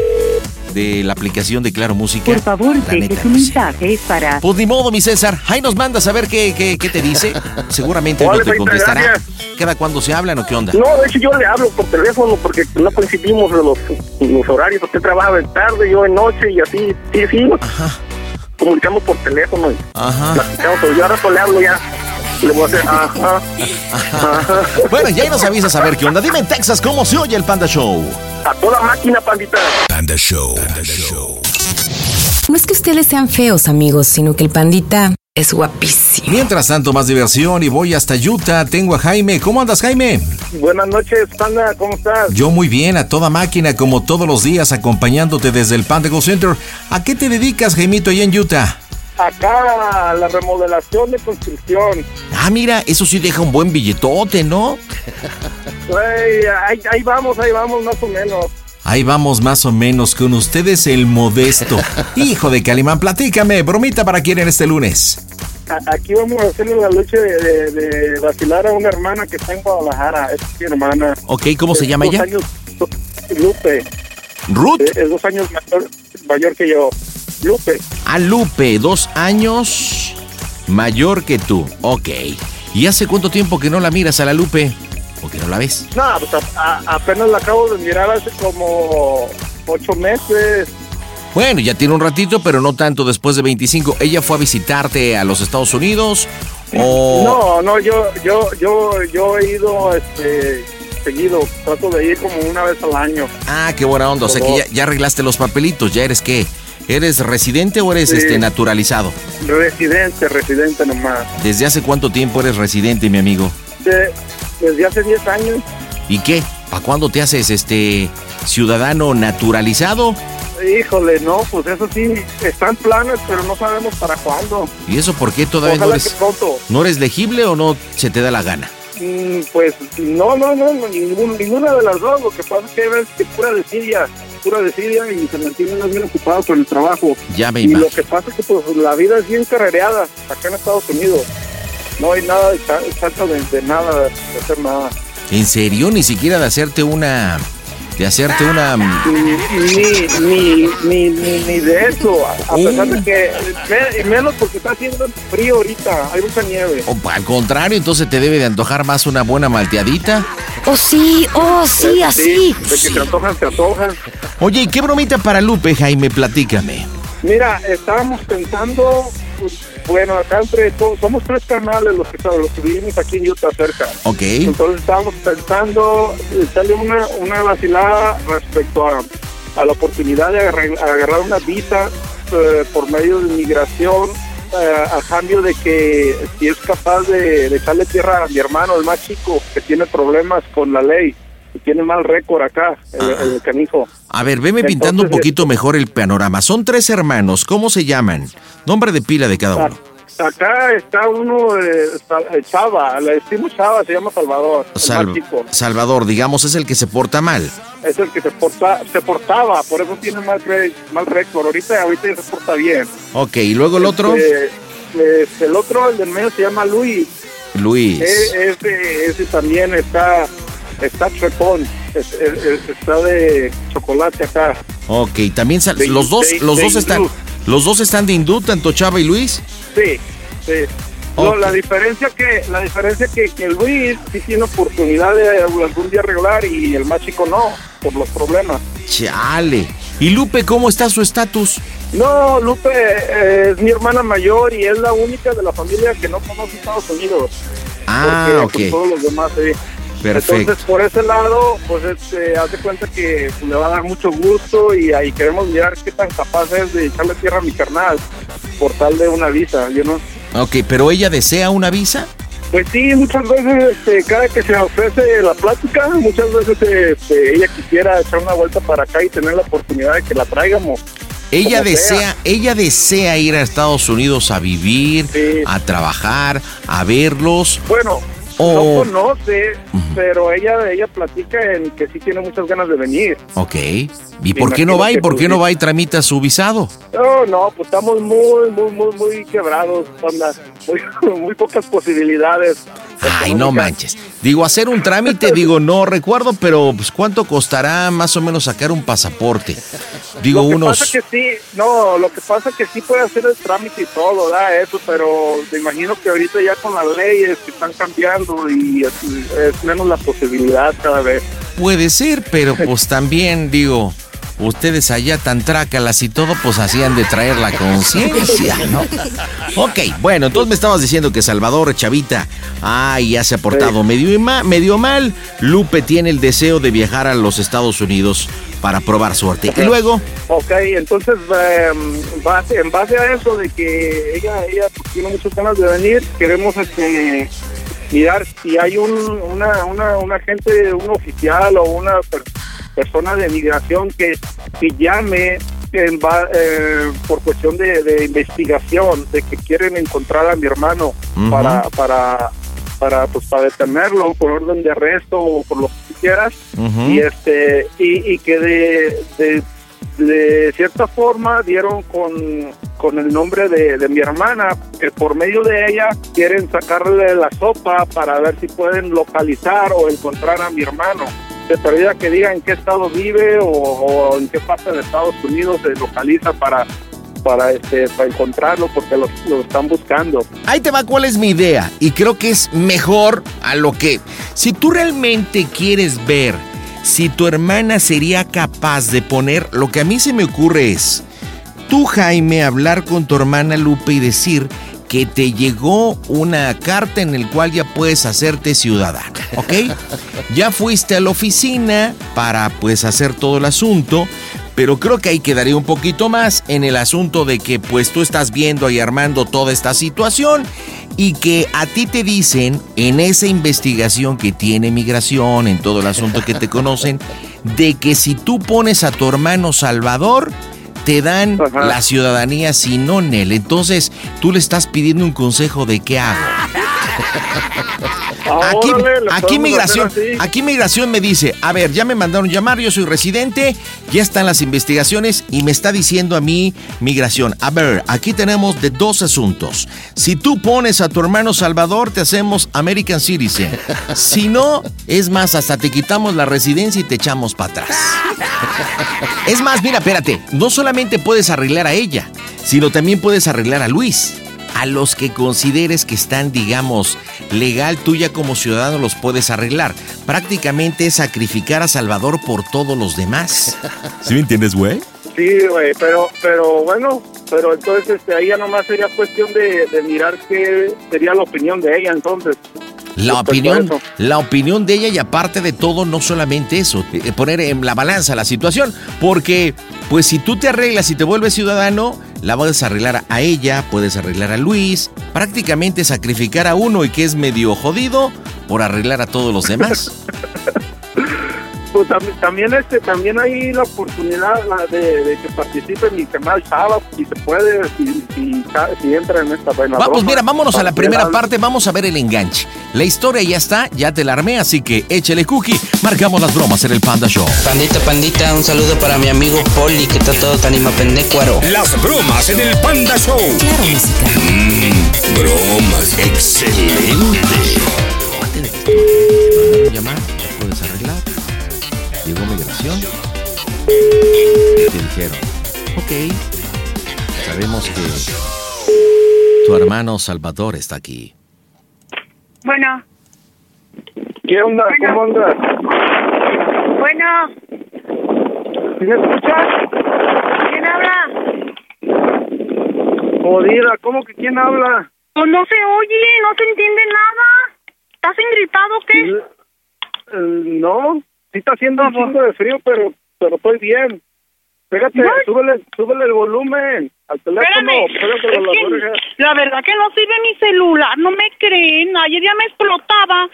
de la aplicación de Claro Música. Por favor, deje su mensaje para... Pues ni modo, mi César. Ahí nos manda a saber qué, qué, qué te dice. Seguramente no te contestará. gracias. ¿Cada cuando se hablan o qué onda? No, de hecho yo le hablo por teléfono porque no coincidimos los, los horarios. Usted trabaja en tarde, yo en noche y así. Sí, sí. nos Comunicamos por teléfono y Ajá. platicamos. Pero yo ahora le hablo ya. Le voy a hacer, ajá, ajá. Bueno, ya ahí nos avisas a ver qué onda. Dime en Texas cómo se oye el Panda Show. A toda máquina, pandita. Panda Show. Panda Show. No es que ustedes sean feos, amigos, sino que el pandita es guapísimo. Mientras tanto, más diversión y voy hasta Utah. Tengo a Jaime. ¿Cómo andas, Jaime? Buenas noches, panda, ¿cómo estás? Yo muy bien, a toda máquina, como todos los días, acompañándote desde el Panda Go Center. ¿A qué te dedicas, Jaimito, allá en Utah? Acá la remodelación de construcción. Ah, mira, eso sí deja un buen billetote, ¿no? Güey, ahí, ahí vamos, ahí vamos, más o menos. Ahí vamos más o menos con ustedes el modesto. Hijo de Calimán, platícame, bromita para quién en este lunes. Aquí vamos a hacerle la lucha de, de- de vacilar a una hermana que está en Guadalajara. Es mi hermana. Ok, ¿cómo se Es llama dos ella? años- Lupe. Ruth. Es, es dos años mayor, mayor que yo. Lupe. A Lupe, dos años mayor que tú. Ok. ¿Y hace cuánto tiempo que no la miras a la Lupe? ¿O que no la ves? No, pues a- a- apenas la acabo de mirar hace como ocho meses. Bueno, ya tiene un ratito, pero no tanto después de 25. ¿Ella fue a visitarte a los Estados Unidos? ¿O No, no, yo, yo, yo, yo he ido, este, seguido. Trato de ir como una vez al año. Ah, qué buena onda. O sea que ya, ya arreglaste los papelitos. ¿Ya eres qué? ¿Eres residente o eres Sí. este naturalizado? Residente, residente nomás. ¿Desde hace cuánto tiempo eres residente, mi amigo? De- desde hace 10 años. ¿Y qué? ¿Para cuándo te haces este ciudadano naturalizado? Híjole, no, pues eso sí, están planes, pero no sabemos para cuándo. ¿Y eso por qué todavía no eres, no eres legible o no se te da la gana? Mm, Pues no, no, no, ningún- ninguna de las dos. Lo que pasa es que que pura desidia, pura desidia y se mantienen más bien ocupados con el trabajo. Ya me Y lo que pasa es que pues la vida es bien carrereada acá en Estados Unidos. No hay nada exacto de, de nada, de hacer nada. ¿En serio? Ni siquiera de hacerte una... De hacerte una... Ni, ni, ni, ni, ni de eso, a, a pesar de que, menos porque está haciendo frío ahorita, hay mucha nieve. O al contrario, entonces te debe de antojar más una buena malteadita. Oh, sí, oh, sí, así. De que se antojan, se antojan. Oye, ¿y qué bromita para Lupe, Jaime? Platícame. Mira, estábamos pensando, pues, bueno, acá entre todos, somos tres canales los que, los que vivimos aquí en Utah cerca. Ok. Entonces estábamos pensando darle una, una vacilada respecto a, a la oportunidad de agarrar, agarrar una visa eh, por medio de inmigración eh, a cambio de que si es capaz de, de echarle tierra a mi hermano, el más chico, que tiene problemas con la ley, tiene mal récord acá, el, el canijo. A ver, veme pintando un Entonces, poquito mejor el panorama. Son tres hermanos, ¿cómo se llaman? Nombre de pila de cada uno. Acá está uno, eh, eh, Chava, le decimos Chava, se llama Salvador, Sal-. Salvador, digamos, es el que se porta mal. Es el que se, porta, se portaba, por eso tiene mal, mal récord. Ahorita, ahorita ya se porta bien. Ok, y luego el otro, Este, este, el otro, el del medio, se llama Luis. Luis. E- ese, ese también está, está trepón, es- es- es- está de chocolate acá. Ok, también De- los dos, de- los de dos están, los dos están de hindú, tanto Chava y Luis. Sí, sí. No, la diferencia que la diferencia que, que Luis sí tiene oportunidad de algún día arreglar y el más chico no, por los problemas. Chale. ¿Y Lupe cómo está su estatus? No, Lupe eh, es mi hermana mayor y es la única de la familia que no conoce Estados Unidos. Ah, Porque, ok. pues, todos los demás sí. Perfecto. Entonces, por ese lado, pues este, haz de cuenta que le va a dar mucho gusto y ahí queremos mirar qué tan capaz es de echarle tierra a mi carnal por tal de una visa. Yo no, Ok, pero ella desea una visa. Pues sí, muchas veces, este, cada que se ofrece la plática, muchas veces este, ella quisiera echar una vuelta para acá y tener la oportunidad de que la traigamos. Ella desea, sea. ella desea ir a Estados Unidos a vivir, a trabajar, a verlos. Bueno, O- no conoce, pero ella ella platica en que sí tiene muchas ganas de venir. Ok. ¿Y por qué no va? ¿Y por qué no va y tramita su visado? No, no, pues estamos muy, muy, muy, muy quebrados, onda. Muy, muy pocas posibilidades. Ay, no manches. Digo, hacer un trámite, digo, no recuerdo, pero pues ¿cuánto costará más o menos sacar un pasaporte? Digo, lo que unos... pasa que sí, no, lo que pasa que sí puede hacer el trámite y todo, da eso, pero me imagino que ahorita ya con las leyes que están cambiando y es, es menos la posibilidad cada vez. Puede ser, pero pues también, digo, ustedes allá tan trácalas y todo, pues hacían de traer la conciencia, ¿no? Ok, bueno, entonces me estabas diciendo que Salvador Chavita, ay, ya se ha portado medio, ma- medio mal. Lupe tiene el deseo de viajar a los Estados Unidos para probar suerte. Y luego, Ok, entonces base- en base a eso de que ella, ella tiene muchas ganas de venir, queremos este mirar si hay un, una, una, un agente, un oficial o una per- persona de migración que, que llame en ba- eh, por cuestión de, de investigación, de que quieren encontrar a mi hermano para, para, para, pues, para detenerlo por orden de arresto o por lo que quieras y este y, y que de, de, de cierta forma dieron con, con el nombre de, de mi hermana que por medio de ella quieren sacarle la sopa para ver si pueden localizar o encontrar a mi hermano de perdida que diga en qué estado vive o, o en qué parte de Estados Unidos se localiza para para este para encontrarlo porque lo, lo están buscando ahí te va cuál es mi idea. Y creo que es mejor a lo que... Si tú realmente quieres ver si tu hermana sería capaz de poner... Lo que a mí se me ocurre es... Tú, Jaime, hablar con tu hermana Lupe y decir que te llegó una carta en el cual ya puedes hacerte ciudadana, ¿ok? Ya fuiste a la oficina para pues hacer todo el asunto, pero creo que ahí quedaría un poquito más en el asunto de que pues tú estás viendo y armando toda esta situación y que a ti te dicen en esa investigación que tiene migración, en todo el asunto que te conocen, de que si tú pones a tu hermano Salvador, te dan la ciudadanía sin Nel. Entonces, tú le estás pidiendo un consejo de qué hago. Aquí, Órale, migración, aquí migración me dice, a ver, ya me mandaron llamar, yo soy residente, ya están las investigaciones y me está diciendo a mí migración, a ver, aquí tenemos de dos asuntos. Si tú pones a tu hermano Salvador, te hacemos American Citizen. Si no, es más, hasta te quitamos la residencia y te echamos para atrás. Es más, mira, espérate, no solamente puedes arreglar a ella, sino también puedes arreglar a Luis. A los que consideres que están, digamos, legal, tú ya como ciudadano los puedes arreglar. Prácticamente es sacrificar a Salvador por todos los demás. ¿Sí me entiendes, güey? Sí, güey, pero, pero bueno, pero entonces este, ahí ya nomás sería cuestión de, de mirar qué sería la opinión de ella entonces. La a opinión, la opinión de ella y aparte de todo, no solamente eso, eh, poner en la balanza la situación, porque pues si tú te arreglas y te vuelves ciudadano, la puedes arreglar a ella, puedes arreglar a Luis, prácticamente sacrificar a uno y que es medio jodido por arreglar a todos los demás. Pues también, también, este, también hay la oportunidad la de, de que participe mi canal Chava, si se puede, si, si, si entra en esta buena Vamos, broma. mira, vámonos a la primera parte, vamos a ver el enganche. La historia ya está, ya te la armé, así que échale cookie, marcamos las bromas en el Panda Show. Pandita, pandita, un saludo para mi amigo Poli, que está todo tan pendecuaro. Las bromas en el Panda Show. Claro, música. Mm, bromas. Excelente. llamar. Llegó migración. Y te dijeron, ok, sabemos que tu hermano Salvador está aquí. Bueno, ¿Qué onda? ¿Cómo andas? bueno, ¿Sí ¿Me escuchas? ¿quién habla? Jodida, ¿cómo que quién habla? Pues no se oye, no se entiende nada. ¿Estás ingritado o qué? Eh, no, sí está haciendo un chingo de frío, pero pero estoy bien. No. súbele, súbele el volumen al teléfono. Espérame, la verdad que no sirve mi celular, no me creen. Ayer ya me explotaba.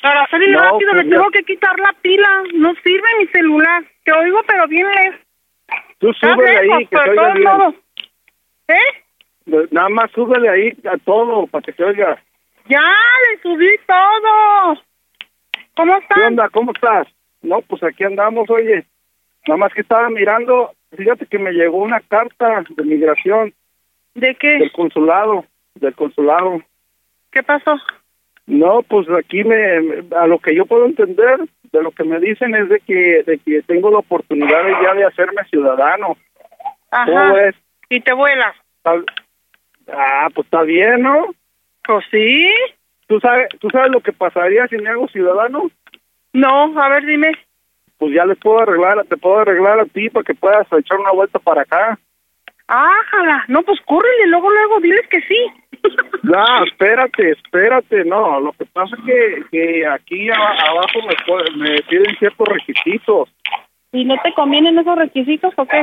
Para salir No, rápido pues le ya- tengo que quitar la pila. No sirve mi celular. Te oigo, pero bien lejos. Tú súbele ahí, que se oiga todos bien. modos. ¿Eh? Nada más súbele ahí a todo para que se oiga. Ya, le subí todo. ¿Cómo ¿Qué estás? onda? ¿Cómo estás? No, pues aquí andamos, oye. Nada más que estaba mirando, fíjate que me llegó una carta de migración ¿De qué? del consulado, del consulado. ¿Qué pasó? No, pues aquí me, a lo que yo puedo entender, de lo que me dicen es de que, de que tengo la oportunidad ya de hacerme ciudadano. ¿Cómo Ajá. ¿Y te vuelas? Ah, pues está bien, ¿no? Pues sí. ¿Tú sabes, ¿Tú sabes lo que pasaría si me hago ciudadano? No, a ver, dime. Pues ya les puedo arreglar, te puedo arreglar a ti para que puedas echar una vuelta para acá. Ájala. No, pues córrele, luego, luego, diles que sí. No, espérate, espérate, no. Lo que pasa es que, que aquí a- abajo me, me piden ciertos requisitos. ¿Y no te convienen esos requisitos o qué?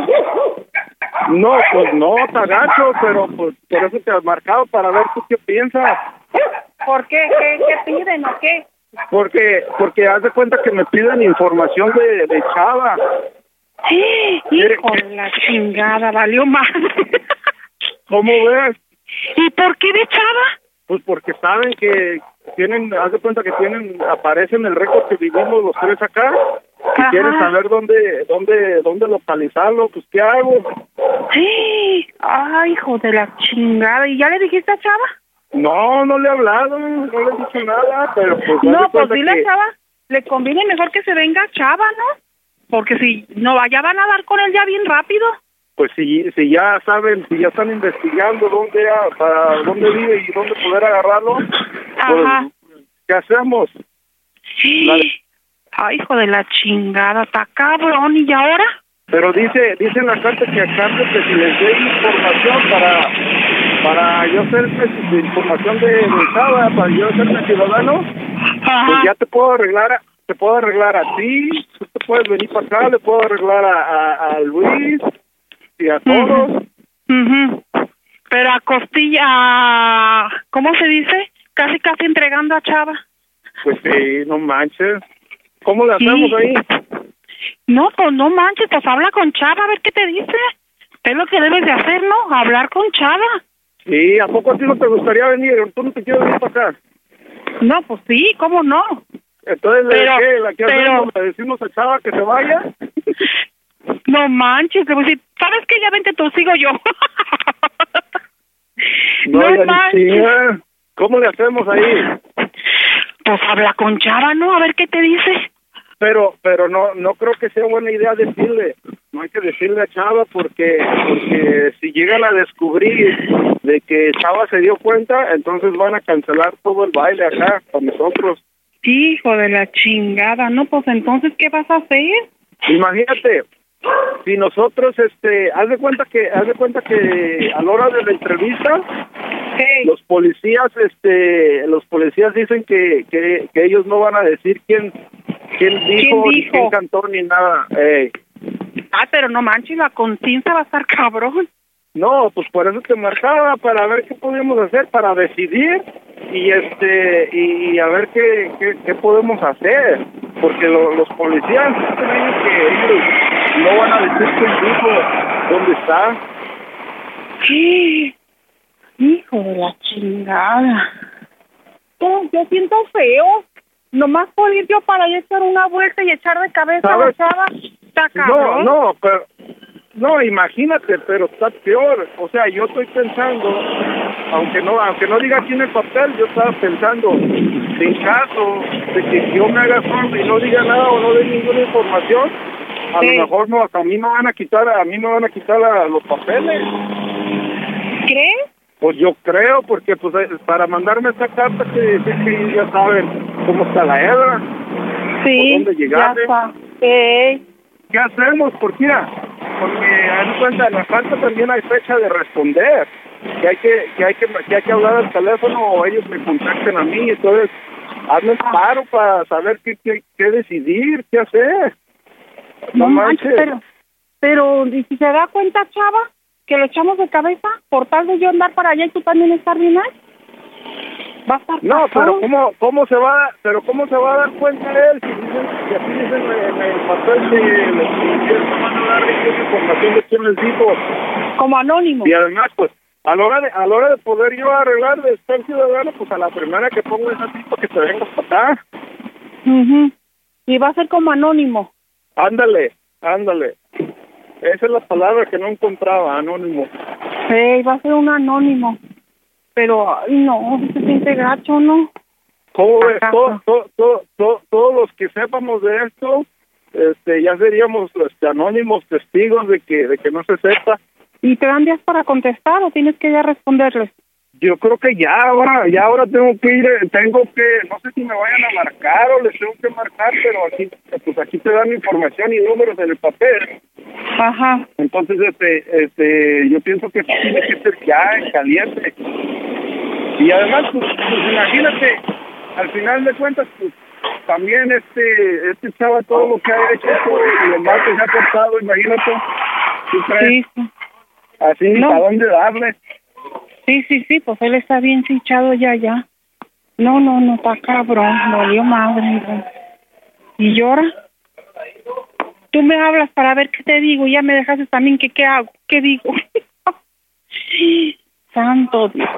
No, pues no, te agacho, pero pues por eso te has marcado para ver tú qué piensas. ¿Por qué? ¿Qué, qué piden o qué? Porque porque haz de cuenta que me piden información de, de Chava. Sí, hijo de la chingada, valió más. ¿Cómo ves? ¿Y por qué de Chava? Pues porque saben que tienen, haz de cuenta que tienen, aparece en el récord que vivimos los tres acá. Si quieren saber dónde, dónde, dónde localizarlo, pues ¿qué hago? Sí. Ay, hijo de la chingada. ¿Y ya le dijiste a Chava? No, no le he hablado, no le he dicho nada, pero pues... No, pues dile que- a Chava. Le conviene mejor que se venga Chava, ¿no? Porque si no, ya van a dar con él ya bien rápido. pues si, si ya saben, si ya están investigando dónde, a- para dónde vive y dónde poder agarrarlo, Ajá. pues, ¿qué hacemos? Sí. Ay, hijo de la chingada, está cabrón. ¿Y ahora? Pero dice, dice en la carta que a cambio que si les dé información para, para yo ser de información de, de Chava, para yo ser ciudadano, pues ya te puedo arreglar, te puedo arreglar a ti, tú te puedes venir para acá, le puedo arreglar a, a, a Luis y a todos. Ujú. Pero a costilla, ¿cómo se dice? Casi, casi entregando a Chava. Pues sí, no manches. ¿Cómo le Sí. hacemos ahí? No, pues no manches, pues habla con Chava a ver qué te dice. Es lo que debes de hacer, ¿no? Hablar con Chava. Sí, ¿a poco a ti no te gustaría venir? ¿Tú no te quieres venir para acá? No, pues sí, ¿cómo no? Entonces, ¿le, Pero- qué? ¿La que pero- hacemos? ¿Le decimos a Chava que se vaya? No manches, le voy a decir, ¿sabes qué? Ya vente tú, sigo yo. No, No manches. ¿Cómo le hacemos ahí? Pues habla con Chava, ¿no? A ver qué te dice. Pero, pero no, no creo que sea buena idea decirle. No hay que decirle a Chava porque, porque si llegan a descubrir de que Chava se dio cuenta, entonces van a cancelar todo el baile acá con nosotros. Hijo de la chingada, ¿no? Pues entonces, ¿qué vas a hacer? Imagínate, si nosotros, este, haz de cuenta que, haz de cuenta que a la hora de la entrevista, los policías, este, los policías dicen que, que, que ellos no van a decir quién, quién dijo, ni dijo? quién cantó ni nada. Ey. Ah, pero no manches, la conciencia va a estar cabrón. No, pues por eso te marcaba, para ver qué podemos hacer, para decidir y este y, a ver qué, qué, qué podemos hacer. Porque lo- los policías creen que ellos no van a decir que el hijo dónde está. Sí. Hijo de la chingada. Oh, yo siento feo. Nomás por ir yo para allá echar una vuelta y echar de cabeza a la chava. Está No, no, pero no, imagínate, pero está peor. O sea, yo estoy pensando, aunque no, aunque no diga aquí en el papel, yo estaba pensando, en caso de que yo me haga sordo y no diga nada o no dé ninguna información, a lo mejor no, a mí me van a quitar, a mí me van a quitar la- los papeles. ¿Crees? Pues yo creo, porque pues eh, para mandarme esta carta que, que, que ya saben cómo está la hebra. Sí, ¿Por dónde llegaste? Ey. ¿Qué hacemos? ¿Por qué? Porque de cuenta, en la carta también hay fecha de responder. Que hay que, que hay que, que hay que hablar al teléfono o ellos me contacten a mí. Entonces, hazme el paro para saber qué, qué, qué decidir, qué hacer. No, No manches, manches. pero, pero ¿y si se da cuenta, chava, que lo echamos de cabeza por tal de yo andar para allá y tú también estar bien? Va a estar No, pero cómo, cómo se va, pero cómo se va a dar cuenta él si dicen, si así dicen en el papel que no van a dar información de quién les dijo. Como anónimo. Y además, pues, a la hora de, a la hora de poder yo arreglar de ser ciudadano, pues a la primera que pongo esa tipo que te vengas para acá. Ujú. Y va a ser como anónimo. Ándale, ándale. Esa es la palabra que no encontraba, anónimo. Sí, va a ser un anónimo. Pero, ay, no, se siente gacho, ¿no? ¿Cómo ves? Ajá. Todo- todo- todo- todo- todos los que sepamos de esto, este, ya seríamos este, anónimos testigos de que, de que no se sepa. ¿Y te dan días para contestar o tienes que ya responderles? Yo creo que ya ahora, ya ahora tengo que ir, eh, tengo que, no sé si me vayan a marcar o les tengo que marcar, pero aquí, pues aquí te dan información y números en el papel. Ajá. Entonces, este, este, yo pienso que tiene que ser ya en caliente. Y además, pues, pues, imagínate, al final de cuentas, pues también este, este chava todo lo que ha hecho todo, y lo mal que se ha portado, imagínate. ¿Tú crees? Sí, Así, No. ¿a dónde darle? Sí, sí, sí, pues él está bien hinchado ya, ya. No, no, no, está cabrón, dio madre. ¿Y llora? Tú me hablas para ver qué te digo, ya me dejaste también que qué hago, qué digo. Santo Dios.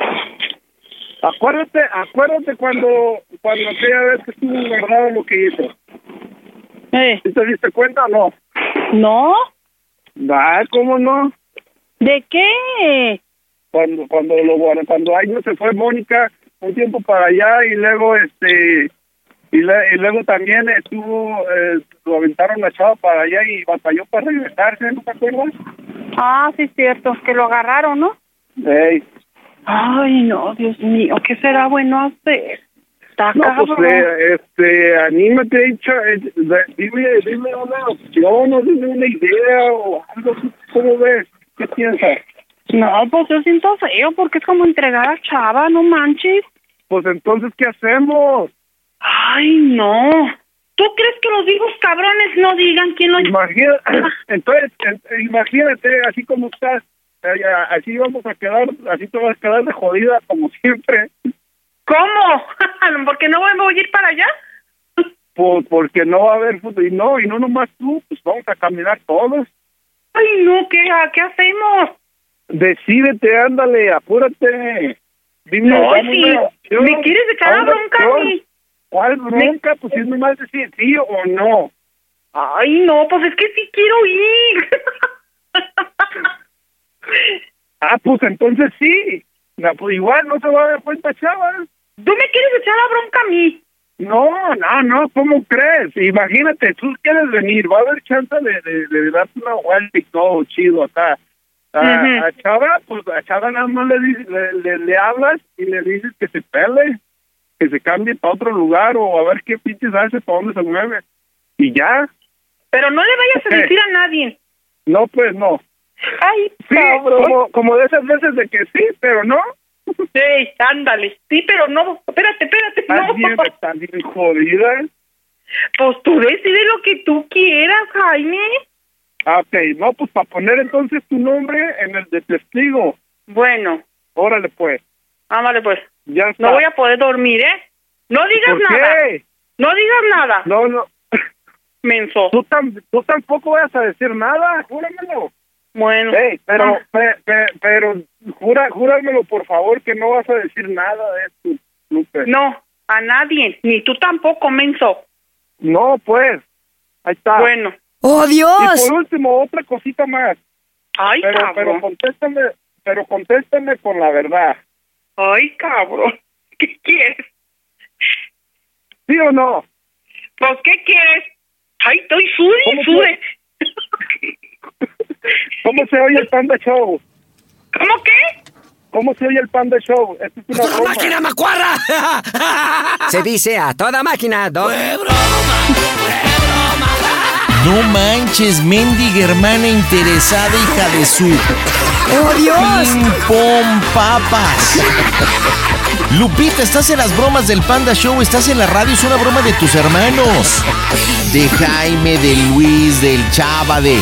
Acuérdate, acuérdate cuando, cuando aquella vez que estuvo guardado lo que hizo. Eh. ¿Sí ¿Te diste cuenta o no? ¿No? Ah, ¿cómo no? ¿De qué? Cuando, cuando lo cuando años se fue Mónica un tiempo para allá y luego este y, le- y luego también estuvo eh, lo aventaron la chava para allá y batalló para regresarse, ¿no te acuerdas? Ah, sí, es cierto, que lo agarraron, ¿no? Ey. Ay, no, Dios mío, ¿qué será bueno hacer? Está No, cabrón. pues eh, este, anímate, echa, eh, dime, dime una opción dime una idea o algo, ¿cómo ves? ¿Qué piensas? No, pues yo siento feo porque es como entregar a Chava, no manches. Pues entonces, ¿qué hacemos? Ay, no. ¿Tú crees que los hijos cabrones no digan quién lo Imagina, entonces, eh, imagínate, así como estás, eh, así vamos a quedar, así te vas a quedar de jodida como siempre, ¿Cómo? ¿Porque no voy a ir para allá? por, porque no va a haber fútbol, y no, y no nomás tú, pues vamos a caminar todos. Ay, no, ¿qué, ¿qué hacemos? Decídete, ándale, apúrate. Dime, No, sí, opción. ¿me quieres echar la bronca a mí? ¿Cuál bronca? Pues es nomás decir sí o no. Ay, no, pues es que sí quiero ir. Ah, pues entonces sí. No, pues igual no se va a dar cuenta, chaval. ¿Tú me quieres echar la bronca a mí? No, no, no, ¿cómo crees? Imagínate, tú quieres venir, va a haber chance de, de, de darte una vuelta y todo chido acá. A, a Chava, pues a Chava nada más le, le, le, le hablas y le dices que se pele, que se cambie para otro lugar o a ver qué pinches hace, para dónde se mueve. Y ya. Pero no le vayas a decir a nadie. No, pues no. Ay, Sí, cabrón. como, como de esas veces de que sí, pero no. Sí, ándale. Sí, pero no. Espérate, espérate. Estás No. bien, estás bien jodida. Pues tú decide lo que tú quieras, Jaime. Ah, Ok, no, pues para poner entonces tu nombre en el de testigo. Bueno. Órale, pues. Ámale, pues. Ya está. No voy a poder dormir, ¿eh? No digas ¿Por nada. qué? No digas nada. No, no. Menso. Tú, tam- tú tampoco vas a decir nada, júramelo. Bueno. Ey, pero, Ah. pe- pe- pero, jura, júramelo, por favor, que no vas a decir nada de esto, Lupe. No, a nadie. Ni tú tampoco, menso. No, pues. Ahí está. Bueno. ¡Oh, Dios! Y por último, otra cosita más. Ay, pero, cabrón. pero contéstame, pero contéstame con la verdad. Ay, cabrón. ¿Qué quieres? ¿Sí o no? Pues, ¿qué quieres? Ay, estoy ¿Cómo y. ¿Cómo se oye el Panda Show? ¿Cómo qué? ¿Cómo se oye el Panda Show? Esto es una broma. máquina, macuarra! Se dice a toda máquina, do... No manches, mendiga hermana interesada, hija de su. ¡Oh, Dios! Pim, pom, papas. Lupita, estás en las bromas del Panda Show, estás en la radio, es una broma de tus hermanos. De Jaime, de Luis, del Chava, de. Uy.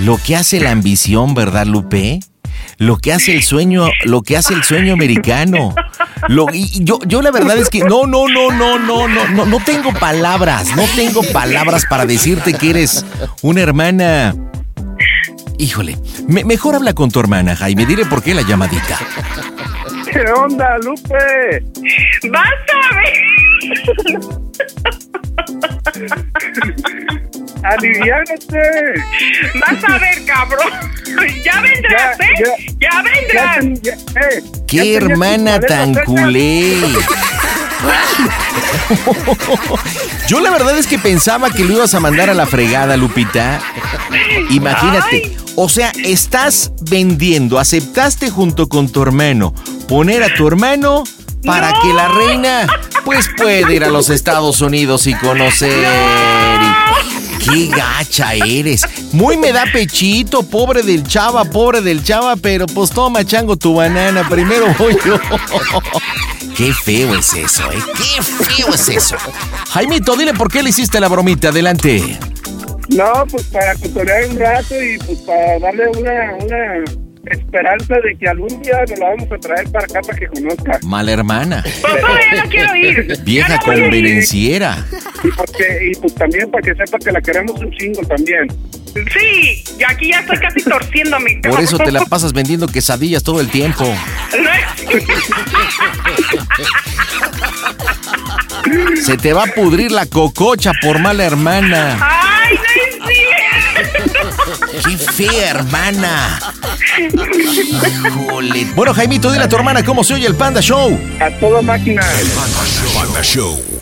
Lo que hace la ambición, ¿verdad, Lupe? Lo que hace el sueño, lo que hace el sueño americano. Lo, y yo, yo la verdad es que no, no, no, no, no, no, no, no tengo palabras, no tengo palabras para decirte que eres una hermana. Híjole, me- mejor habla con tu hermana, Jaime, dile por qué la llamadita. ¿Qué onda, Lupe? ¡Vas a ver! ¡Aliviánate! Vas a ver, cabrón. Ya vendrás, Ya, ¿eh? Ya, vendrás. Ya ten- ya- eh, ya ¡Qué tenía tus hermana tan culé! Yo la verdad es que pensaba que lo ibas a mandar a la fregada, Lupita. Imagínate. O sea, estás vendiendo, aceptaste junto con tu hermano poner a tu hermano para que la reina pues pueda ir a los Estados Unidos y conocer. y- ¡Qué gacha eres! Muy me da pechito, pobre del chava, pobre del chava, pero pues toma, chango, tu banana, primero voy yo. ¡Qué feo es eso, eh! ¡Qué feo es eso! Jaimito, dile por qué le hiciste la bromita, adelante. No, pues para cotorear un rato y pues para darle una, una esperanza de que algún día nos la vamos a traer para acá para que conozca. Mala hermana. Papá, ya no quiero ir. Vieja no convenenciera. Y, porque, y pues también para que sepa que la queremos un chingo también. Sí, y aquí ya estoy casi torciéndome. Por eso te la pasas vendiendo quesadillas todo el tiempo. Se te va a pudrir la cococha por mala hermana. ¡Ay! ¡Qué fea hermana! Híjole. Bueno, Jaimito, dile a tu hermana cómo se oye el Panda Show. A toda máquina. Panda Show.